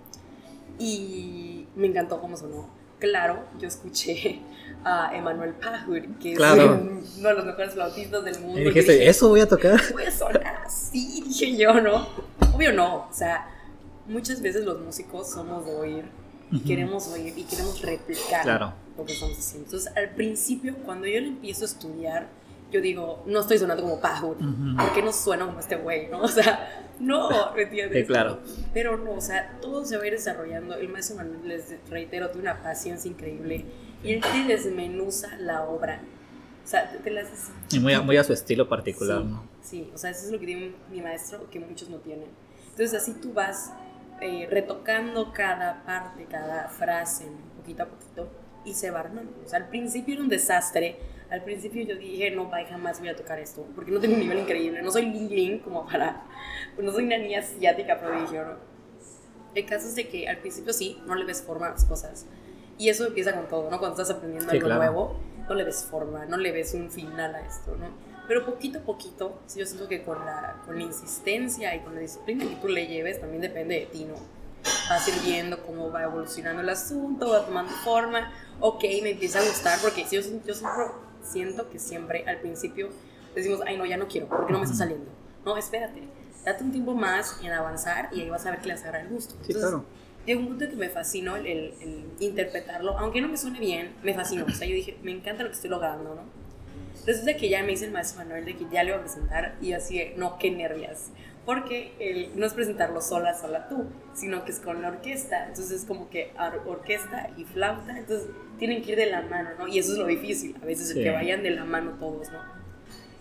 Y me encantó cómo sonó. Claro, yo escuché a Emanuel Pajur, que es uno de los mejores flautistas del mundo. Y dijiste, ¿eso voy a tocar? Voy a sonar así, dije yo, ¿no? Obvio no, o sea, muchas veces los músicos somos de oír y queremos oír y queremos replicar lo que estamos haciendo. Entonces, al principio, cuando yo le empiezo a estudiar, yo digo, no estoy sonando como Pajur, ¿por qué no suena como este güey, no? O sea, no, ¿me entiendes? Sí, claro. Pero no, o sea, todo se va a ir desarrollando. El maestro Manuel, les reitero, tiene una paciencia increíble y él te desmenuza la obra. O sea, te, la haces... Y muy a, muy a su estilo particular, sí, ¿no? Sí, o sea, eso es lo que tiene mi maestro, que muchos no tienen. Entonces, así tú vas eh, retocando cada parte, cada frase, poquito a poquito, y se va armando. O sea, al principio era un desastre al principio yo dije, no, bye, jamás voy a tocar esto, porque no tengo un nivel increíble, no soy Ling como para, no soy una niña asiática prodigio, ¿no? El caso es de que al principio sí, no le ves forma a las cosas, y eso empieza con todo, ¿no? Cuando estás aprendiendo algo nuevo, no le ves forma, no le ves un final a esto, ¿no? Pero poquito a poquito, yo siento que con la, con la insistencia y con la disciplina que tú le lleves, también depende de ti, ¿no? Vas ir viendo cómo va evolucionando el asunto, va tomando forma, ok, me empieza a gustar, porque yo, yo siempre siento que siempre al principio decimos, ay no, ya no quiero, porque no me está saliendo. No, espérate, date un tiempo más en avanzar y ahí vas a ver que le agarra el gusto. Sí, claro. Llegó un punto que me fascinó el, interpretarlo, aunque no me suene bien, me fascinó. O sea, yo dije, me encanta lo que estoy logrando, ¿no? Resulta que ya me dice el maestro Manuel de que ya le iba a presentar y yo así, no, qué nervios. porque el, no es presentarlo sola, sola tú, sino que es con la orquesta. Entonces es como que orquesta y flauta, entonces tienen que ir de la mano, ¿no? Y eso es lo difícil, a veces que vayan de la mano todos, ¿no?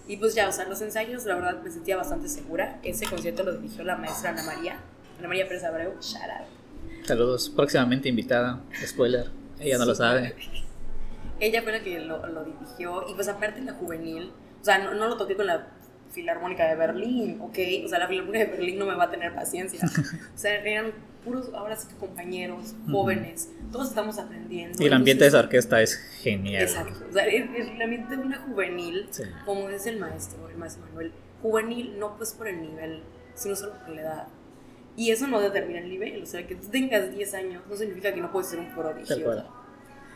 Y pues ya, o sea, los ensayos, la verdad, me sentía bastante segura. Ese concierto lo dirigió la maestra Ana María, Ana María Pérez Abreu, shout Saludos, próximamente invitada, spoiler, ella no lo sabe. Ella fue la que lo, lo, dirigió, y pues aparte en la juvenil, o sea, no, no lo toqué con la Filarmónica de Berlín, ok, o sea, la Filarmónica de Berlín no me va a tener paciencia. O sea, eran puros, ahora sí que compañeros, jóvenes, todos estamos aprendiendo. Y el ambiente de esa orquesta es genial. Exacto, o sea, el, ambiente de una juvenil, como dice el maestro, el maestro Manuel, juvenil no pues por el nivel, sino solo por la edad. Y eso no determina el nivel, o sea, que tú tengas 10 años no significa que no puedes ser un prodigio.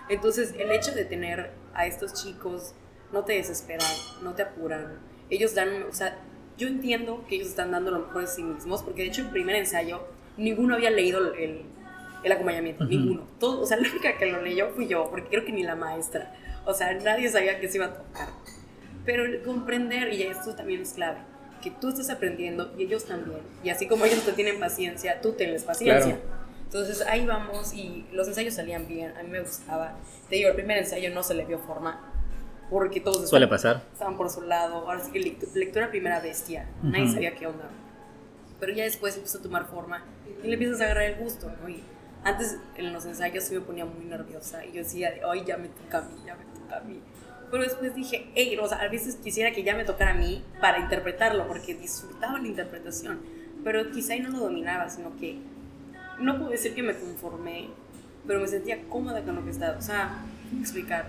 Entonces, el hecho de tener a estos chicos no te desesperan, no te apuran, ellos dan, o sea, yo entiendo que ellos están dando lo mejor de sí mismos, porque de hecho el primer ensayo ninguno había leído el, el acompañamiento, ninguno. Todo, o sea, la única que lo leyó fui yo, porque creo que ni la maestra. O sea, nadie sabía que se iba a tocar. Pero el comprender, y esto también es clave, que tú estás aprendiendo y ellos también. Y así como ellos te tienen paciencia, tú tienes paciencia. Entonces ahí vamos y los ensayos salían bien, a mí me gustaba. Te digo, el primer ensayo no se le vio forma, porque todos Suele pasar. estaban por su lado. Ahora sí que lectura primera bestia, nadie sabía qué onda. Pero ya después empezó a tomar forma y le empiezas a agarrar el gusto, ¿no? Y antes en los ensayos sí me ponía muy nerviosa y yo decía, ay, ya me toca a mí, ya me toca a mí. Pero después dije, hey, o sea, a veces quisiera que ya me tocara a mí para interpretarlo, porque disfrutaba la interpretación, pero quizá no lo dominaba, sino que no puedo decir que me conformé, pero me sentía cómoda con lo que estaba. O sea, explicar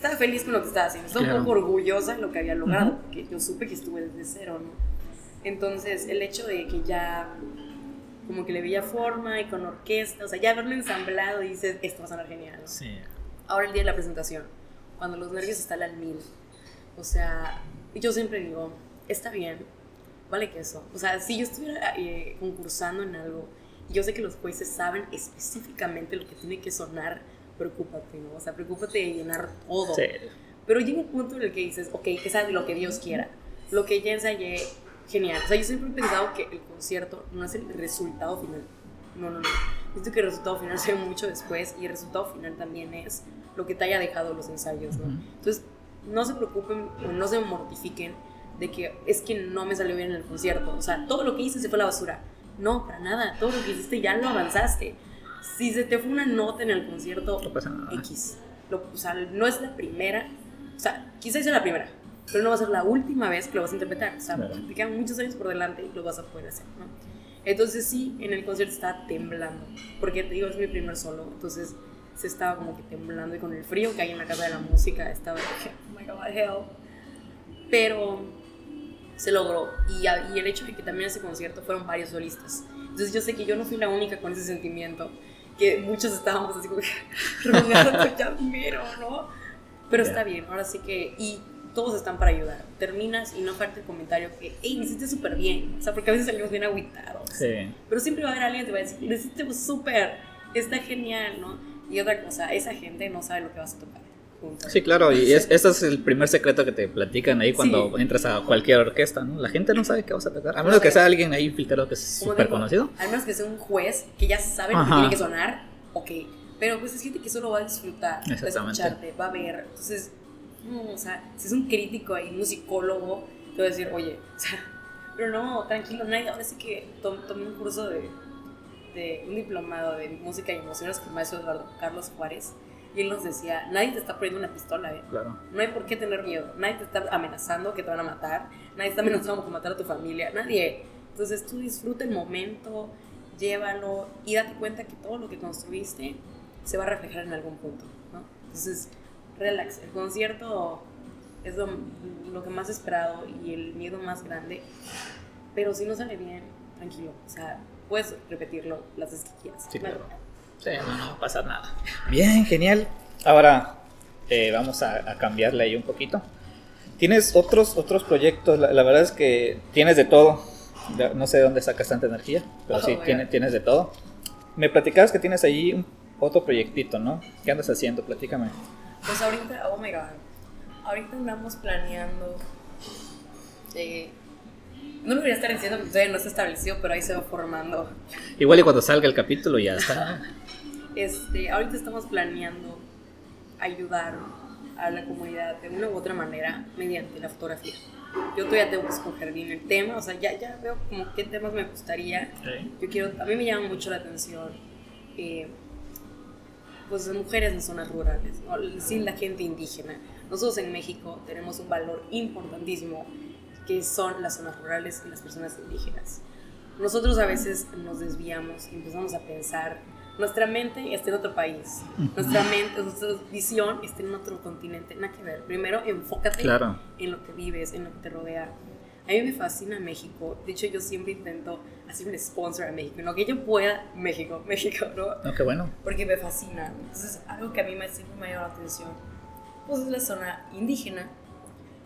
estaba feliz con lo que estaba haciendo, estaba un poco orgullosa de lo que había logrado, porque yo supe que estuve desde cero, ¿no? Entonces, el hecho de que ya como que le veía forma y con orquesta, o sea, ya verlo ensamblado y dices, esto va a sonar genial, ¿no? Sí. Ahora el día de la presentación, cuando los nervios están al mil, o sea, yo siempre digo, está bien, vale que eso. O sea, si yo estuviera eh, concursando en algo, yo sé que los jueces saben específicamente lo que tiene que sonar preocúpate, ¿no? O sea, preocúpate de llenar todo. Sí. Pero llega un punto en el que dices, ok, que sea lo que Dios quiera. Lo que ya ensayé, genial. O sea, yo siempre he pensado que el concierto no es el resultado final. No, no, no. Siento que el resultado final se ve mucho después y el resultado final también es lo que te haya dejado los ensayos, ¿no? Entonces, no se preocupen o no se mortifiquen de que es que no me salió bien en el concierto. O sea, todo lo que hice se fue a la basura. No, para nada. Todo lo que hiciste ya lo avanzaste si se te fue una nota en el concierto, no pasa nada. X. o sea, no es la primera, o sea, quizás sea la primera, pero no va a ser la última vez que lo vas a interpretar. O sea, te quedan muchos años por delante y lo vas a poder hacer, ¿no? Entonces sí, en el concierto estaba temblando, porque te digo, es mi primer solo, entonces se estaba como que temblando y con el frío que hay en la casa de la música estaba, oh my god, hell. Pero se logró y, y el hecho de que también ese concierto fueron varios solistas. Entonces yo sé que yo no fui la única con ese sentimiento que muchos estábamos así como que ya mero, ¿no? Pero está bien, ahora sí que, y todos están para ayudar. Terminas y no falta el comentario que, hey, me hiciste súper bien. O sea, porque a veces salimos bien aguitados. Sí. Pero siempre va a haber alguien que te va a decir, me hiciste súper, está genial, ¿no? Y otra cosa, esa gente no sabe lo que vas a tocar. Sí, claro, y es, ese es el primer secreto que te platican ahí cuando entras a cualquier orquesta, ¿no? La gente no sabe qué vas a tocar, a menos que sea alguien ahí filtrado que es súper conocido. A menos que sea un juez que ya sabe lo que tiene que sonar, ok, pero pues es gente que solo va a disfrutar, va a escucharte, va a ver, entonces, no, o sea, si es un crítico ahí, un psicólogo, te va a decir, oye, o sea, pero no, tranquilo, nadie, ahora sí que tomé un curso de, de un diplomado de música y emociones con maestro Eduardo Carlos Juárez, y él nos decía, nadie te está poniendo una pistola, ¿eh? Claro. No hay por qué tener miedo. Nadie te está amenazando que te van a matar. Nadie está amenazando con matar a tu familia. Nadie. Entonces tú disfruta el momento, llévalo y date cuenta que todo lo que construiste se va a reflejar en algún punto, ¿no? Entonces, relax. El concierto es lo, lo que más esperado y el miedo más grande. Pero si no sale bien, tranquilo. O sea, puedes repetirlo las veces que quieras. Sí, claro. Sí, no, no va a pasar nada. Bien, genial. Ahora eh, vamos a, cambiarle ahí un poquito. Tienes otros, otros proyectos, la, verdad es que tienes de todo. No sé de dónde sacas tanta energía, pero sí, oh, tienes, tienes de todo. Me platicabas que tienes ahí un, otro proyectito, ¿no? ¿Qué andas haciendo? Platícame. Pues ahorita, oh my god, ahorita andamos planeando No lo voy a estar diciendo porque todavía no está establecido, pero ahí se va formando. Igual y cuando salga el capítulo ya está. este, ahorita estamos planeando ayudar a la comunidad de una u otra manera mediante la fotografía. Yo todavía tengo que escoger bien el tema, o sea, ya, ya veo como qué temas me gustaría. Yo quiero, a mí me llama mucho la atención, eh, pues, mujeres en zonas rurales, sin la gente indígena. Nosotros en México tenemos un valor importantísimo que son las zonas rurales y las personas indígenas. Nosotros a veces nos desviamos y empezamos a pensar, nuestra mente está en otro país, nuestra mente, nuestra visión está en otro continente, nada que ver. Primero enfócate en lo que vives, en lo que te rodea. A mí me fascina México. De hecho, yo siempre intento hacer un sponsor a México. En lo que yo pueda, México, México, ¿no? No, qué bueno. Porque me fascina. Entonces, algo que a mí me, siempre me ha llamado la atención, pues es la zona indígena.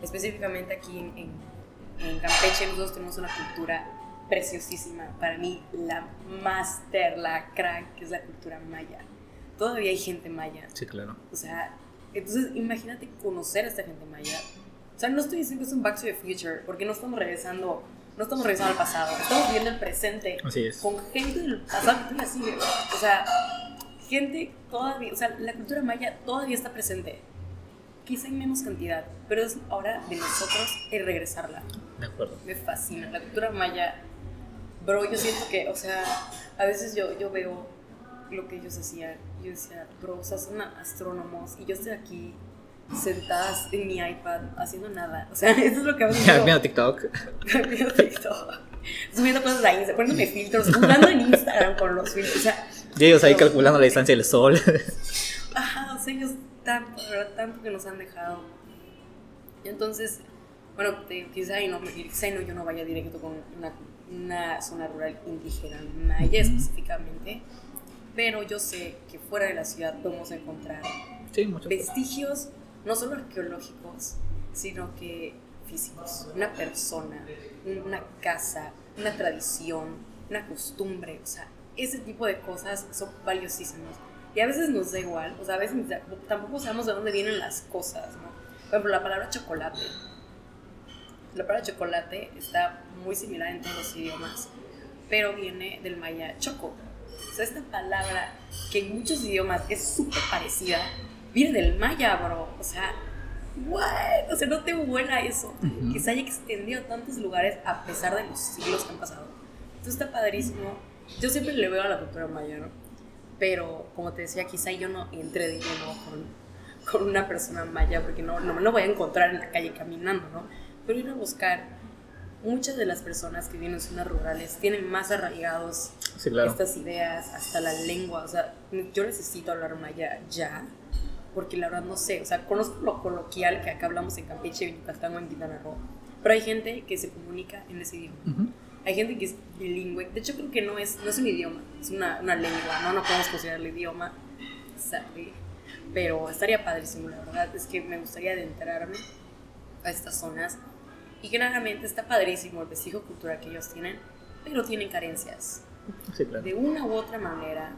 Específicamente aquí en en Campeche nosotros tenemos una cultura preciosísima. Para mí, la master, la crack, que es la cultura maya. Todavía hay gente maya. Sí, claro. O sea, entonces imagínate conocer a esta gente maya. O sea, no estoy diciendo que es un back to the future, porque no estamos regresando, no estamos regresando al pasado, estamos viendo el presente. Así es. Con gente del pasado que sigue. O sea, gente todavía, o sea, la cultura maya todavía está presente quizá en menos cantidad, pero es ahora de nosotros el regresarla. De acuerdo. Me fascina. La cultura maya, bro, yo siento que, o sea, a veces yo, yo veo lo que ellos hacían. Yo decía, bro, o sea, son astrónomos y yo estoy aquí sentadas en mi iPad haciendo nada. O sea, eso es lo que hago. Viendo TikTok. Viendo TikTok. Subiendo cosas a Instagram, poniéndome filtros, jugando en Instagram con los filtros. O sea, y ellos ahí calculando la distancia del sol. Ajá, o sea, ellos tanto, verdad, tanto que nos han dejado. Y entonces, bueno, quizá, y no, quizá no, yo no vaya directo con una, una zona rural indígena, maya específicamente, pero yo sé que fuera de la ciudad podemos encontrar vestigios, no solo arqueológicos, sino que físicos. Una persona, una casa, una tradición, una costumbre, o sea, ese tipo de cosas son valiosísimas. Y a veces nos da igual, o sea, a veces tampoco sabemos de dónde vienen las cosas, ¿no? Por ejemplo, la palabra chocolate. La palabra chocolate está muy similar en todos los idiomas, pero viene del maya choco. O sea, esta palabra que en muchos idiomas es súper parecida, viene del maya, bro. O sea, what? O sea, no te vuela eso. Que se haya extendido a tantos lugares a pesar de los siglos que han pasado. Entonces está padrísimo. Yo siempre le veo a la cultura maya, ¿no? pero como te decía, quizá yo no entre de lleno con, con una persona maya, porque no, no me lo voy a encontrar en la calle caminando, ¿no? Pero ir a buscar, muchas de las personas que vienen en zonas rurales tienen más arraigados estas ideas, hasta la lengua, o sea, yo necesito hablar maya ya, porque la verdad no sé, o sea, conozco lo coloquial que acá hablamos en Campeche, en Yucatán o en Quintana Roo, pero hay gente que se comunica en ese idioma. Hay gente que es bilingüe. De hecho, creo que no es, no es un idioma, es una, una lengua, ¿no? No podemos considerarlo idioma. Pero estaría padrísimo, la verdad. Es que me gustaría adentrarme a estas zonas. Y claramente está padrísimo el vestigio cultural que ellos tienen, pero tienen carencias. Sí, claro. De una u otra manera,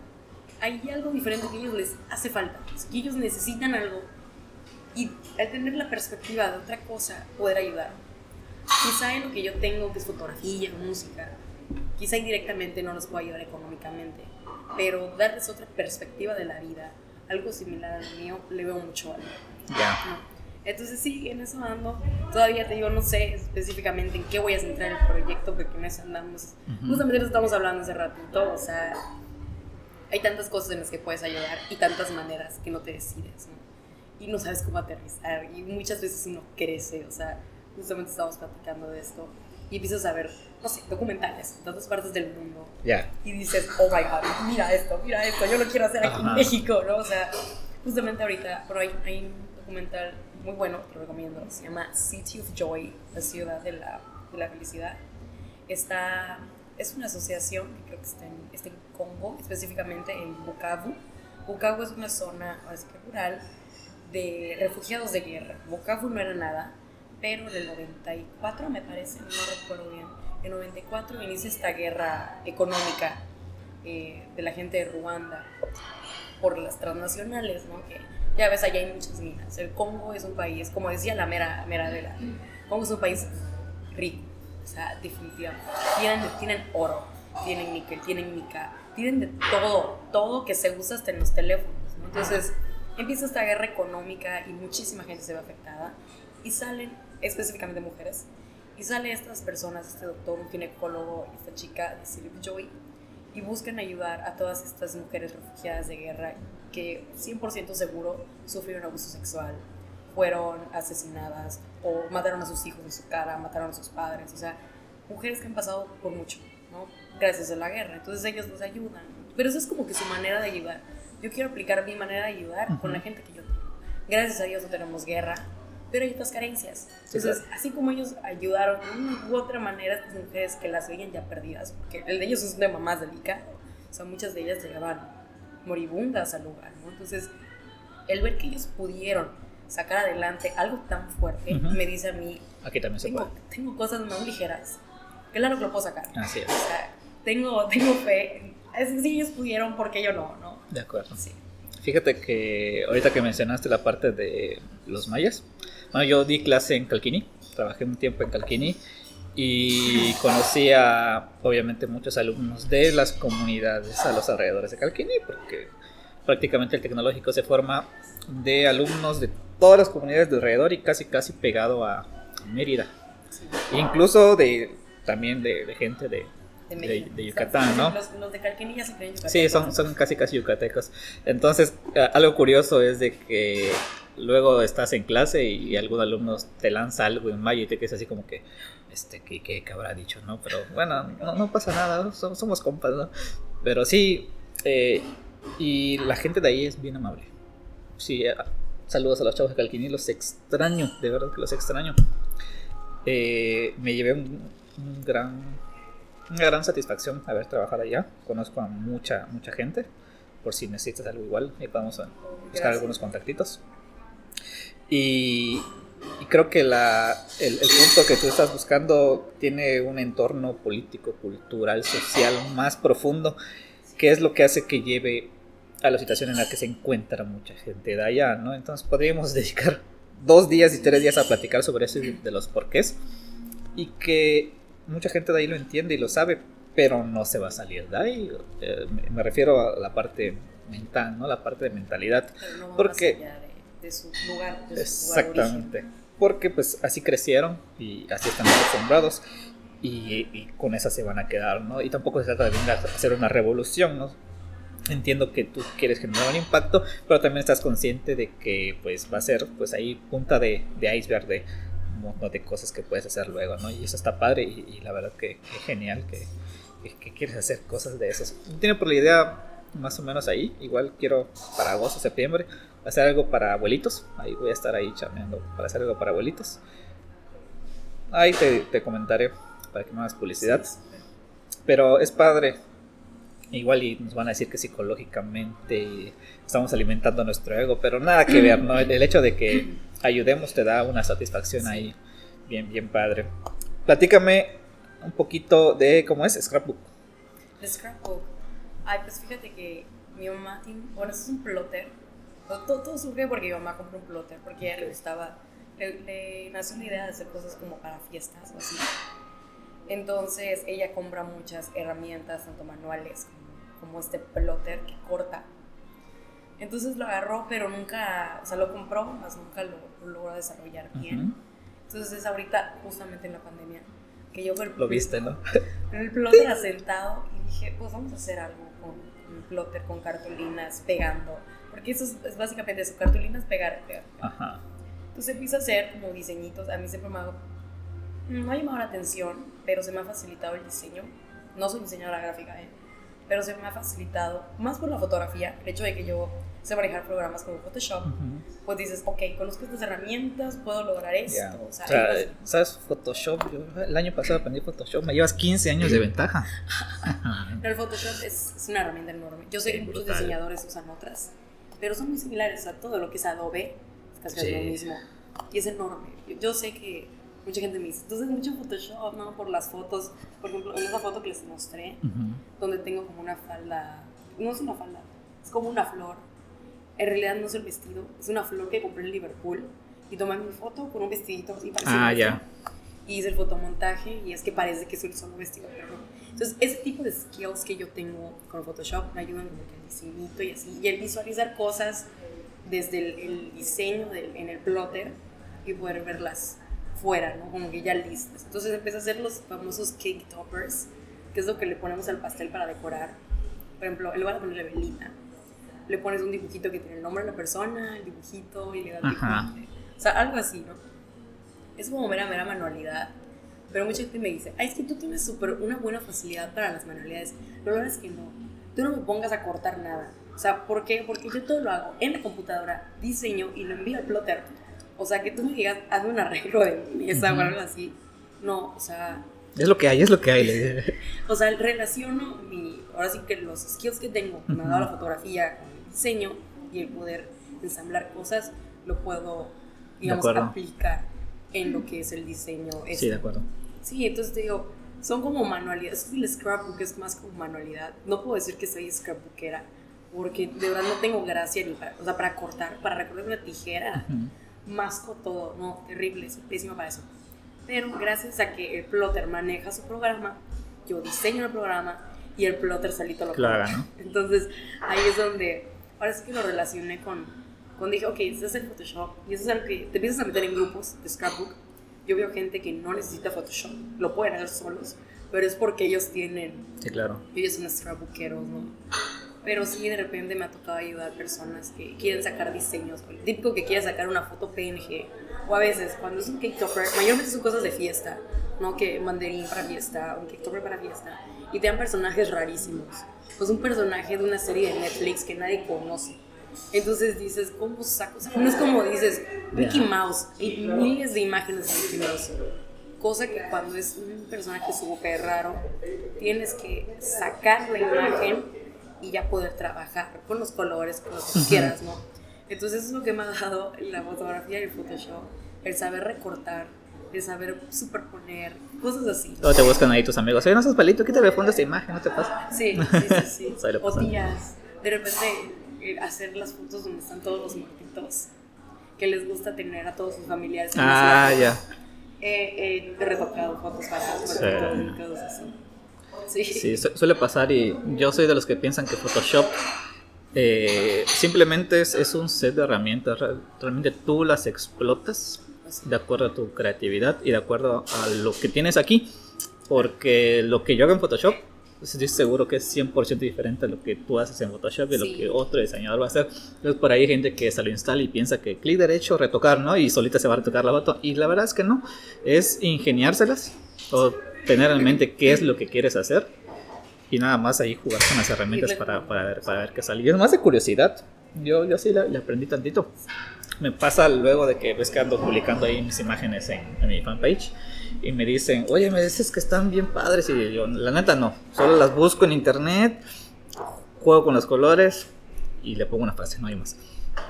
hay algo diferente que a ellos les hace falta. que ellos necesitan algo. Y al tener la perspectiva de otra cosa, poder ayudar quizá en lo que yo tengo, que es fotografía, música, quizá indirectamente no los puedo ayudar económicamente, pero darles otra perspectiva de la vida, algo similar al mío, le veo mucho valor. Ya. Entonces sí, en eso ando. Todavía te digo, no sé específicamente en qué voy a centrar el proyecto, porque en eso andamos. Justamente lo estamos hablando hace ratito, o sea, hay tantas cosas en las que puedes ayudar y tantas maneras que no te decides, ¿no? Y no sabes cómo aterrizar y muchas veces uno crece, o sea, justamente estábamos platicando de esto, y empiezas a ver, no sé, documentales en todas partes del mundo. Ya. Y dices, oh my god, mira esto, mira esto, yo lo quiero hacer aquí en México, ¿no? O sea, justamente ahorita, pero hay, hay un documental muy bueno que lo recomiendo, se llama City of Joy, la ciudad de la, de la felicidad. Está, es una asociación que creo que está en, está en Congo, específicamente en Bukavu. Bukavu es una zona rural de refugiados de guerra. Bukavu no era nada, pero en el 94 me parece, no recuerdo bien, en 94 inicia esta guerra económica eh, de la gente de Ruanda por las transnacionales, ¿no? Que ya ves, allá hay muchas minas. El Congo es un país, como decía la mera, mera de la, Congo es un país rico, O sea, definitivamente. Tienen, tienen oro, tienen níquel, tienen mica, tienen de todo, todo que se usa hasta en los teléfonos. ¿no? Entonces empieza esta guerra económica y muchísima gente se ve afectada y salen, específicamente mujeres, y salen estas personas, este doctor, un ginecólogo, esta chica, Silvia Joy, y buscan ayudar a todas estas mujeres refugiadas de guerra que 100% seguro sufrieron abuso sexual, fueron asesinadas o mataron a sus hijos en su cara, mataron a sus padres, o sea, mujeres que han pasado por mucho, ¿no? Gracias a la guerra. Entonces ellos les ayudan. Pero eso es como que su manera de ayudar. Yo quiero aplicar mi manera de ayudar con la gente que yo tengo. Gracias a Dios no tenemos guerra, pero hay otras carencias. Entonces, así como ellos ayudaron de una u otra manera a estas mujeres que las veían ya perdidas, porque el de ellos es un tema más delicado, o sea, muchas de ellas llegaban moribundas al lugar, ¿no? Entonces, el ver que ellos pudieron sacar adelante algo tan fuerte, me dice a mí, Aquí también se tengo, puede. tengo cosas más ligeras. Claro que lo puedo sacar. Así es. O sea, tengo, tengo fe. Es si ellos pudieron, ¿por qué yo no? ¿no? De acuerdo. Sí. Fíjate que ahorita que mencionaste la parte de los mayas, bueno, yo di clase en Calquini, trabajé un tiempo en Calquini y conocí a obviamente muchos alumnos de las comunidades a los alrededores de Calquini, porque prácticamente el tecnológico se forma de alumnos de todas las comunidades de alrededor y casi casi pegado a Mérida, incluso de también de, de gente de, De, de, de Yucatán, ¿no? Los, los de Calquenilla se creen Yucatán. Sí, son, son casi casi yucatecos. Entonces, algo curioso es de que luego estás en clase y, algún alumno te lanza algo en maya y te quedas así como que, este, ¿qué, qué, qué habrá dicho, no? Pero bueno, no, no pasa nada, ¿no? Som- somos compas, ¿no? Pero sí, eh, y la gente de ahí es bien amable. Sí, saludos a los chavos de Calquini, los extraño, de verdad que los extraño. Eh, me llevé un, un gran una gran satisfacción haber trabajado allá. Conozco a mucha, mucha gente. Por si necesitas algo igual, ahí podemos buscar Gracias. algunos contactitos. Y, y creo que la, el, el punto que tú estás buscando tiene un entorno político, cultural, social más profundo, que es lo que hace que lleve a la situación en la que se encuentra mucha gente de allá, ¿no? Entonces podríamos dedicar dos días y tres días a platicar sobre eso y de los porqués y que mucha gente de ahí lo entiende y lo sabe, pero no se va a salir de ahí. Eh, me- refiero a la parte mental, ¿no? La parte de mentalidad. Pero no Porque- más allá de, de su lugar. De su lugar Exactamente. Porque pues así crecieron y así están acostumbrados y, y con esa se van a quedar, ¿no? Y tampoco se trata de hacer una revolución, ¿no? Entiendo que tú quieres generar un impacto, pero también estás consciente de que pues va a ser pues ahí punta de, de iceberg de montón de cosas que puedes hacer luego, ¿no? Y eso está padre y, la verdad que, que genial que, que- que quieres hacer cosas de esas. Tiene por la idea más o menos ahí, igual quiero para agosto, septiembre, hacer algo para abuelitos. Ahí voy a estar ahí chameando para hacer algo para abuelitos. Ahí te, te comentaré para que me hagas publicidad. Pero es padre. Igual y nos van a decir que psicológicamente estamos alimentando nuestro ego, pero nada que ver, ¿no? El, el hecho de que ayudemos te da una satisfacción Sí. ahí bien, bien padre. Platícame un poquito de cómo es Scrapbook. El scrapbook. Ay, pues fíjate que mi mamá tiene, bueno, es un plotter. Todo, todo surge porque mi mamá compró un plotter, porque a ella le gustaba, le, le nació una idea de hacer cosas como para fiestas o así. Entonces ella compra muchas herramientas, tanto manuales como, como este plotter que corta. Entonces lo agarró, pero nunca, o sea, lo compró, más nunca lo, lo logró desarrollar bien. Ujú. Entonces es ahorita, justamente en la pandemia, que yo el Lo viste, ¿no? el plotter asentado y dije, pues vamos a hacer algo con un plotter, con cartulinas, pegando. Porque eso es, es básicamente eso, cartulinas, pegar, pegar. Ajá. Entonces empiezo a hacer como diseñitos. A mí siempre me ha, no ha llamado la atención, pero se me ha facilitado el diseño. No soy diseñadora gráfica, ¿eh? pero se me ha facilitado, más por la fotografía, el hecho de que yo sé manejar programas como Photoshop, Ujú. pues dices, ok, conozco estas herramientas, puedo lograr esto. Ya. O sea, O sea, hay ¿sabes Photoshop? Yo el año pasado aprendí Photoshop. Me llevas 15 años de ventaja. Pero el Photoshop es, es una herramienta enorme. Yo sé que muchos brutal. diseñadores usan otras, pero son muy similares. Sea, todo lo que es Adobe es casi Sí. lo mismo. Y es enorme. Yo, yo sé que mucha gente me dice, entonces mucho Photoshop, ¿no? Por las fotos. Por ejemplo, en esa foto que les mostré, Ujú. donde tengo como una falda, no es una falda, es como una flor. En realidad no es el vestido, es una flor que compré en Liverpool. Y tomé mi foto con un vestidito así parecido. Ah, ya. y hice el fotomontaje y es que parece que soy solo vestido, pero no. Entonces, ese tipo de skills que yo tengo con Photoshop me ayudan como que al diseñito y así, y el visualizar cosas desde el, el diseño del, en el plotter y poder verlas fuera, ¿no? Como que ya listas. Entonces empecé a hacer los famosos cake toppers, que es lo que le ponemos al pastel para decorar. Por ejemplo, en lugar de ponerle velita, le pones un dibujito que tiene el nombre de la persona, el dibujito y le das Ajá. O sea, algo así, ¿no? Es como mera, mera manualidad. Pero mucha gente me dice, ay, es que tú tienes súper una buena facilidad para las manualidades. La verdad es que no. Tú no me pongas a cortar nada. O sea, ¿por qué? Porque yo todo lo hago en la computadora, diseño y lo envío al plotter. O sea, que tú me digas, hazme un arreglo de mesa o algo así. No, o sea, Es lo que hay, es lo que hay. o sea, relaciono mi, ahora sí que los skills que tengo, que me ha dado la fotografía con el diseño y el poder ensamblar cosas, lo puedo, digamos, aplicar en lo que es el diseño. Sí, este. de acuerdo. Sí, entonces te digo, son como manualidades. El scrapbook es más como manualidad. No puedo decir que soy scrapbookera, porque de verdad no tengo gracia ni para, o sea, para cortar, para recorrer una tijera. Ujú. Masco todo, no, terrible, soy pésima para eso. Pero gracias a que el plotter maneja su programa, yo diseño el programa y el plotter solito lo Claro. ¿no? Entonces ahí es donde, ahora sí que lo relacioné con, con dije, ok, este es el Photoshop y eso es algo que te empiezas a meter en grupos de scrapbook. Yo veo gente que no necesita Photoshop, lo pueden hacer solos, pero es porque ellos tienen, Sí, claro. ellos son scrapbookeros, ¿no? Pero sí, de repente me ha tocado ayudar a personas que quieren sacar diseños. o El típico que quiere sacar una foto PNG. O a veces, cuando es un cake topper, mayormente son cosas de fiesta, ¿no? Que mandarín para fiesta, un cake topper para fiesta. Y te dan personajes rarísimos. Pues un personaje de una serie de Netflix que nadie conoce. Entonces dices, ¿cómo saco? O sea, no es como dices, Mickey Mouse. Hay miles de imágenes de Mickey Mouse. Cosa que cuando es un personaje súper raro, tienes que sacar la imagen y ya poder trabajar con los colores, con lo que quieras, ¿no? Entonces eso es lo que me ha dado la fotografía y el Photoshop, el saber recortar, el saber superponer, cosas así. Luego te buscan ahí tus amigos. Oye, no seas palito, quítale fondo esta imagen, no te pasa. Sí, sí, sí, sí. O tías, de repente eh, hacer las fotos donde están todos los muertitos, que les gusta tener a todos sus familiares. en Ah, ya. fotos. Eh, he retocado fotos los muertitos y cosas así. Sí. Sí, su- suele pasar y yo soy de los que piensan que Photoshop eh, simplemente es, es un set de herramientas. Re- Realmente tú las explotas de acuerdo a tu creatividad y de acuerdo a lo que tienes aquí. Porque lo que yo hago en Photoshop, pues, estoy seguro que es 100% diferente a lo que tú haces en Photoshop y Sí. lo que otro diseñador va a hacer. Entonces por ahí hay gente que se lo instala y piensa que clic derecho, retocar, ¿no? Y solita se va a retocar la foto. Y la verdad es que no. Es ingeniárselas o tener en mente qué es lo que quieres hacer y nada más ahí jugar con las herramientas para, para ver, para ver qué sale. Y es más de curiosidad. Yo, yo sí le aprendí tantito. Me pasa luego de que ves que ando publicando ahí mis imágenes en, en mi fanpage y me dicen, oye, me dices que están bien padres y yo, la neta no, solo las busco en internet, juego con los colores y le pongo una frase, no hay más.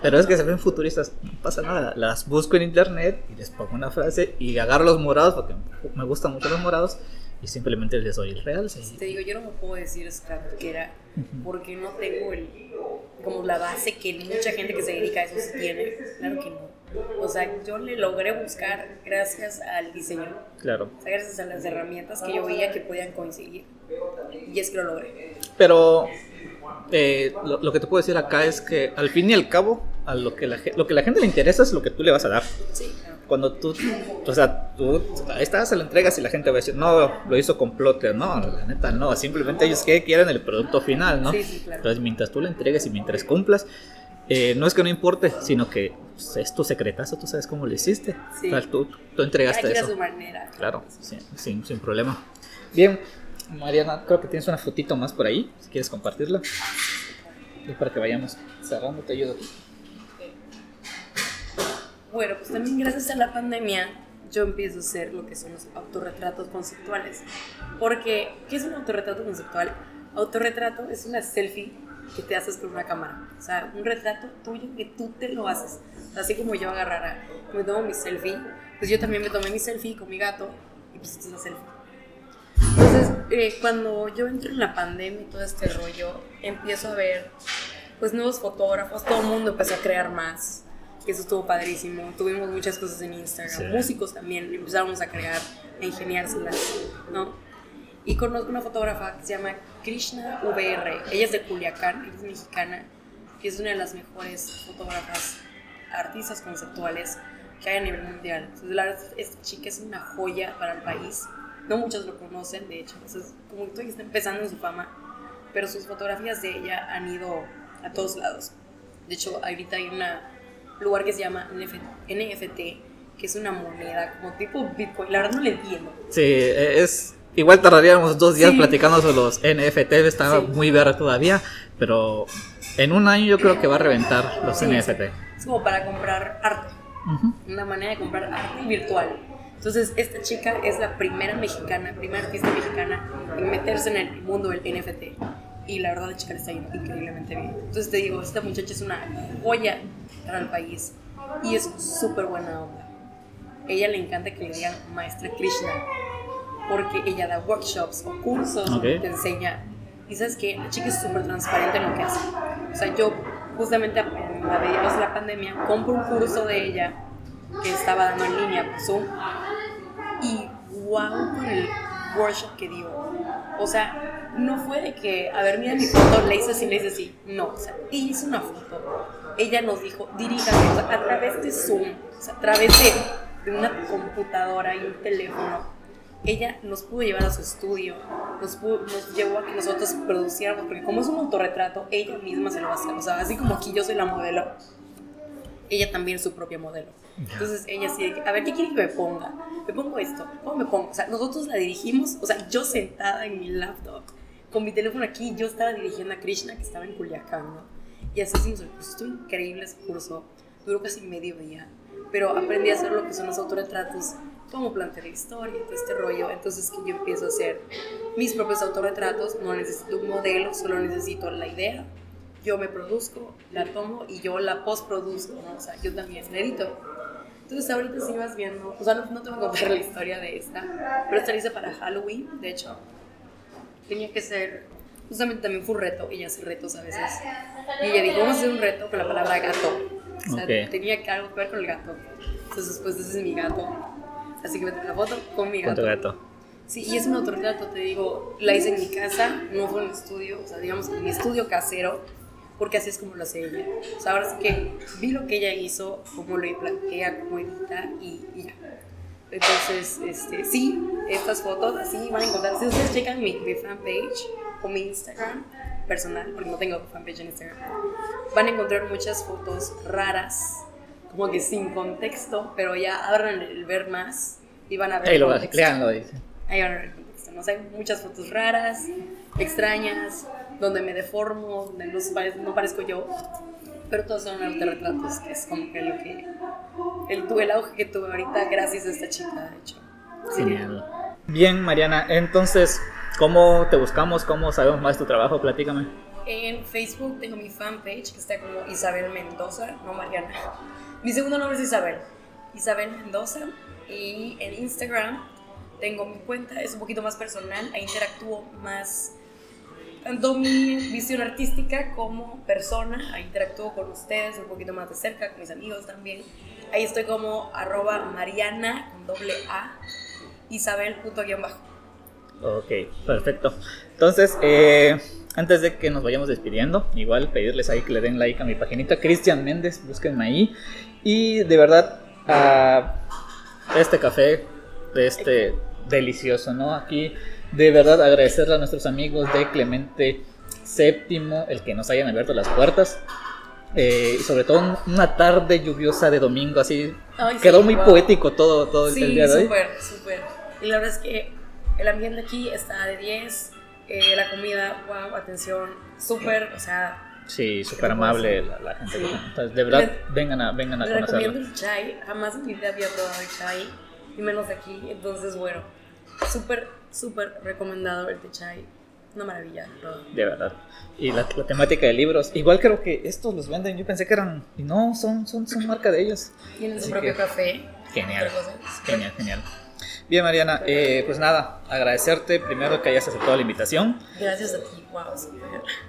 Pero es que se ven futuristas, no pasa nada, las busco en internet y les pongo una frase y agarro los morados porque me gustan mucho los morados y simplemente les doy el real. Te digo, yo no me puedo decir scrapbookera porque no tengo el, como la base que mucha gente que se dedica a eso sí tiene. Claro que no. O sea, yo le logré buscar gracias al diseño, Claro. o sea, gracias a las herramientas que yo veía que podían coincidir. Y es que lo logré. Pero eh, lo, lo que te puedo decir acá es que al fin y al cabo, a lo que, la, lo que la gente le interesa es lo que tú le vas a dar. Sí, claro. Cuando tú, o sea, tú ahí estás, se lo entregas y la gente va a decir, no, lo hizo con plotter. No, la neta no, simplemente ellos que quieren el producto final, ¿no? Sí, sí, claro. Entonces, mientras tú lo entregues y mientras cumplas, eh, no es que no importe, sino que pues, es tu secretazo, tú sabes cómo lo hiciste. Sí. O sea, tú, tú entregaste eso. su manera. Claro, sin, sin, sin problema. Bien, Mariana, creo que tienes una fotito más por ahí, si quieres compartirla. Y para que vayamos cerrando, te ayudo. Bueno, pues también gracias a la pandemia yo empiezo a hacer lo que son los autorretratos conceptuales. Porque, ¿qué es un autorretrato conceptual? Autorretrato es una selfie que te haces con una cámara. O sea, un retrato tuyo que tú te lo haces. Así como yo agarrara, me tomo mi selfie, pues yo también me tomé mi selfie con mi gato y pues es la selfie. Entonces, eh, cuando yo entro en la pandemia y todo este rollo, empiezo a ver pues nuevos fotógrafos, todo el mundo empezó a crear más. Eso estuvo padrísimo. Tuvimos muchas cosas en Instagram. Músicos también. Empezamos a crear, a ingeniárselas, ¿no? Y conozco una fotógrafa que se llama Krishna VR. Ella es de Culiacán, ella es mexicana. Y es una de las mejores fotógrafas, artistas conceptuales que hay a nivel mundial. Entonces, la verdad, esta chica es una joya para el país. No muchos lo conocen, de hecho. Entonces, como que está empezando en su fama. Pero sus fotografías de ella han ido a todos lados. De hecho, ahorita hay un lugar que se llama NFT, que es una moneda como tipo Bitcoin. La verdad no le entiendo. Sí, es Igual tardaríamos dos días platicando sobre los NFT, está muy verde todavía, pero en un año yo creo que va a reventar los NFT. Es como para comprar arte, una manera de comprar arte virtual. Entonces, esta chica es la primera mexicana, primera artista mexicana en meterse en el mundo del NFT. Y la verdad, la chica le está yendo increíblemente bien. Entonces, te digo, esta muchacha es una joya para el país y es súper buena onda. Ella le encanta que le digan maestra Krishna porque ella da workshops o cursos, te enseña. Y sabes que la chica es súper transparente en lo que hace. O sea, yo justamente en la de la pandemia compro un curso de ella que estaba dando en línea por Zoom y wow con el workshop que dio. O sea, no fue de que, a ver, mira mi foto, le hice así, le hice así. No, o sea, ella hizo una foto. Ella nos dijo, diríjame a través de Zoom, o sea, a través de, de una computadora y un teléfono ella nos pudo llevar a su estudio, nos, nos llevó a que nosotros produciéramos, porque como es un autorretrato, ella misma se lo hacer. O sea, así como aquí yo soy la modelo, ella también es su propia modelo. Entonces ella sí, a ver, ¿qué quiere que me ponga? Me pongo esto, ¿cómo me pongo? O sea, nosotros la dirigimos, o sea, yo sentada en mi laptop, con mi teléfono aquí, yo estaba dirigiendo a Krishna, que estaba en Culiacán, ¿no? Y así hicimos el curso. Estuvo increíble ese curso, duró casi medio día, pero aprendí a hacer lo que son los autorretratos cómo plantear la historia, todo este rollo. Entonces que yo empiezo a hacer mis propios autorretratos, no necesito un modelo, solo necesito la idea. Yo me produzco, la tomo y yo la postproduzco, ¿no? O sea, yo también edito. Entonces ahorita sí vas viendo, o sea, no, no te voy a contar la historia de esta, pero esta la hice para Halloween, de hecho. Tenía que ser, justamente también fue un reto, ella hace retos a veces. Y ella dijo, vamos a hacer un reto con la palabra gato. O sea, tenía que algo que ver con el gato. Entonces, pues ese es mi gato. Así que me tomé la foto con mi gato. Con tu gato. Sí, y es un autorretrato, te digo, la hice en mi casa, no fue en el estudio, o sea, digamos, en mi estudio casero, porque así es como lo hace ella. O sea, ahora sí que vi lo que ella hizo, cómo lo plantea, cómo edita y, ya. Entonces, este, sí, estas fotos así van a encontrar. Si ustedes checan mi, mi fanpage o mi Instagram personal, porque no tengo fanpage en Instagram, van a encontrar muchas fotos raras como que sin contexto, pero ya abran el ver más y van a ver. Ahí lo leanlo, dice. Ahí van a ver el contexto. ¿no? hay muchas fotos raras, extrañas, donde me deformo, donde no, no parezco yo, pero todos son retratos, que es como que lo que. El, el auge que tuve ahorita gracias a esta chica, de hecho. Genial. Bien, Mariana, entonces, ¿cómo te buscamos? ¿Cómo sabemos más de tu trabajo? Platícame. En Facebook tengo mi fanpage que está como Isabel Mendoza, no Mariana. Mi segundo nombre es Isabel, Isabel Mendoza. Y en Instagram tengo mi cuenta, es un poquito más personal, ahí interactúo más, tanto mi visión artística como persona, interactúo con ustedes un poquito más de cerca, con mis amigos también. Ahí estoy como arroba mariana con doble A, Isabel. Ok, perfecto. Entonces, eh, antes de que nos vayamos despidiendo, igual pedirles ahí que le den like a mi paginita, Cristian Méndez, búsquenme ahí. Y de verdad, a este café, este delicioso, ¿no? Aquí, de verdad, agradecerle a nuestros amigos de Clemente VII, el que nos hayan abierto las puertas. Eh, y sobre todo una tarde lluviosa de domingo, así. quedó muy poético todo, todo el día de hoy. súper, súper. Y la verdad es que el ambiente aquí está de 10. Eh, la comida, wow, atención, súper, o sea, Sí, súper amable la, gente. Entonces, de verdad, vengan a, vengan a les recomiendo el chai. Jamás en mi vida había probado el chai, y menos aquí. Entonces, bueno, súper, súper recomendado el chai. Una maravilla. De verdad. Y la, temática de libros. Igual creo que estos los venden. Yo pensé que eran. Y no, son, son, son marca de ellos. Tienen su propio café. Genial. Genial, genial. Bien, Mariana, eh, pues nada, agradecerte primero que hayas aceptado la invitación. Gracias a ti, wow,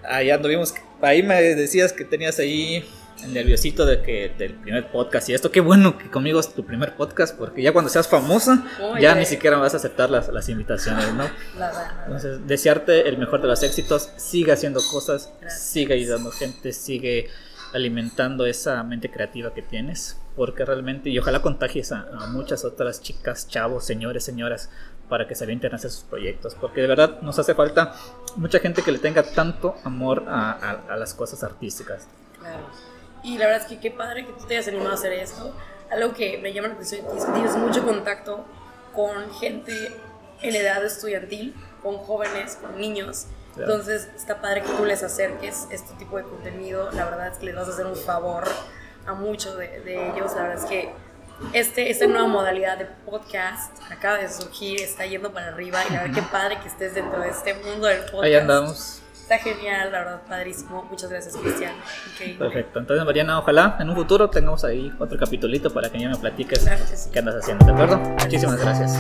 Ahí anduvimos, ahí me decías que tenías ahí nerviosito de que del primer podcast y esto. Qué bueno que conmigo es tu primer podcast, porque ya cuando seas famosa, ya ni siquiera vas a aceptar las, las invitaciones, ¿no? Entonces, desearte el mejor de los éxitos, sigue haciendo cosas, sigue ayudando gente, sigue alimentando esa mente creativa que tienes, porque realmente, y ojalá contagies a, muchas otras chicas, chavos, señores, señoras, para que se avienten hacia sus proyectos, porque de verdad nos hace falta mucha gente que le tenga tanto amor a, a, las cosas artísticas. Claro. Y la verdad es que qué padre que tú te hayas animado a hacer esto. Algo que me llama la atención es que tienes mucho contacto con gente en edad estudiantil, con jóvenes, con niños. Entonces está padre que tú les acerques este tipo de contenido. La verdad es que les vas a hacer un favor a muchos de, de ellos. La verdad es que este, esta nueva modalidad de podcast acaba de surgir, está yendo para arriba y la verdad qué padre que estés dentro de este mundo del podcast. Ahí andamos. Está genial, la verdad, padrísimo. Muchas gracias, Cristian. Perfecto. Entonces, Mariana, ojalá en un futuro tengamos ahí otro capitulito para que ya me platiques qué andas haciendo, ¿de acuerdo? Muchísimas gracias.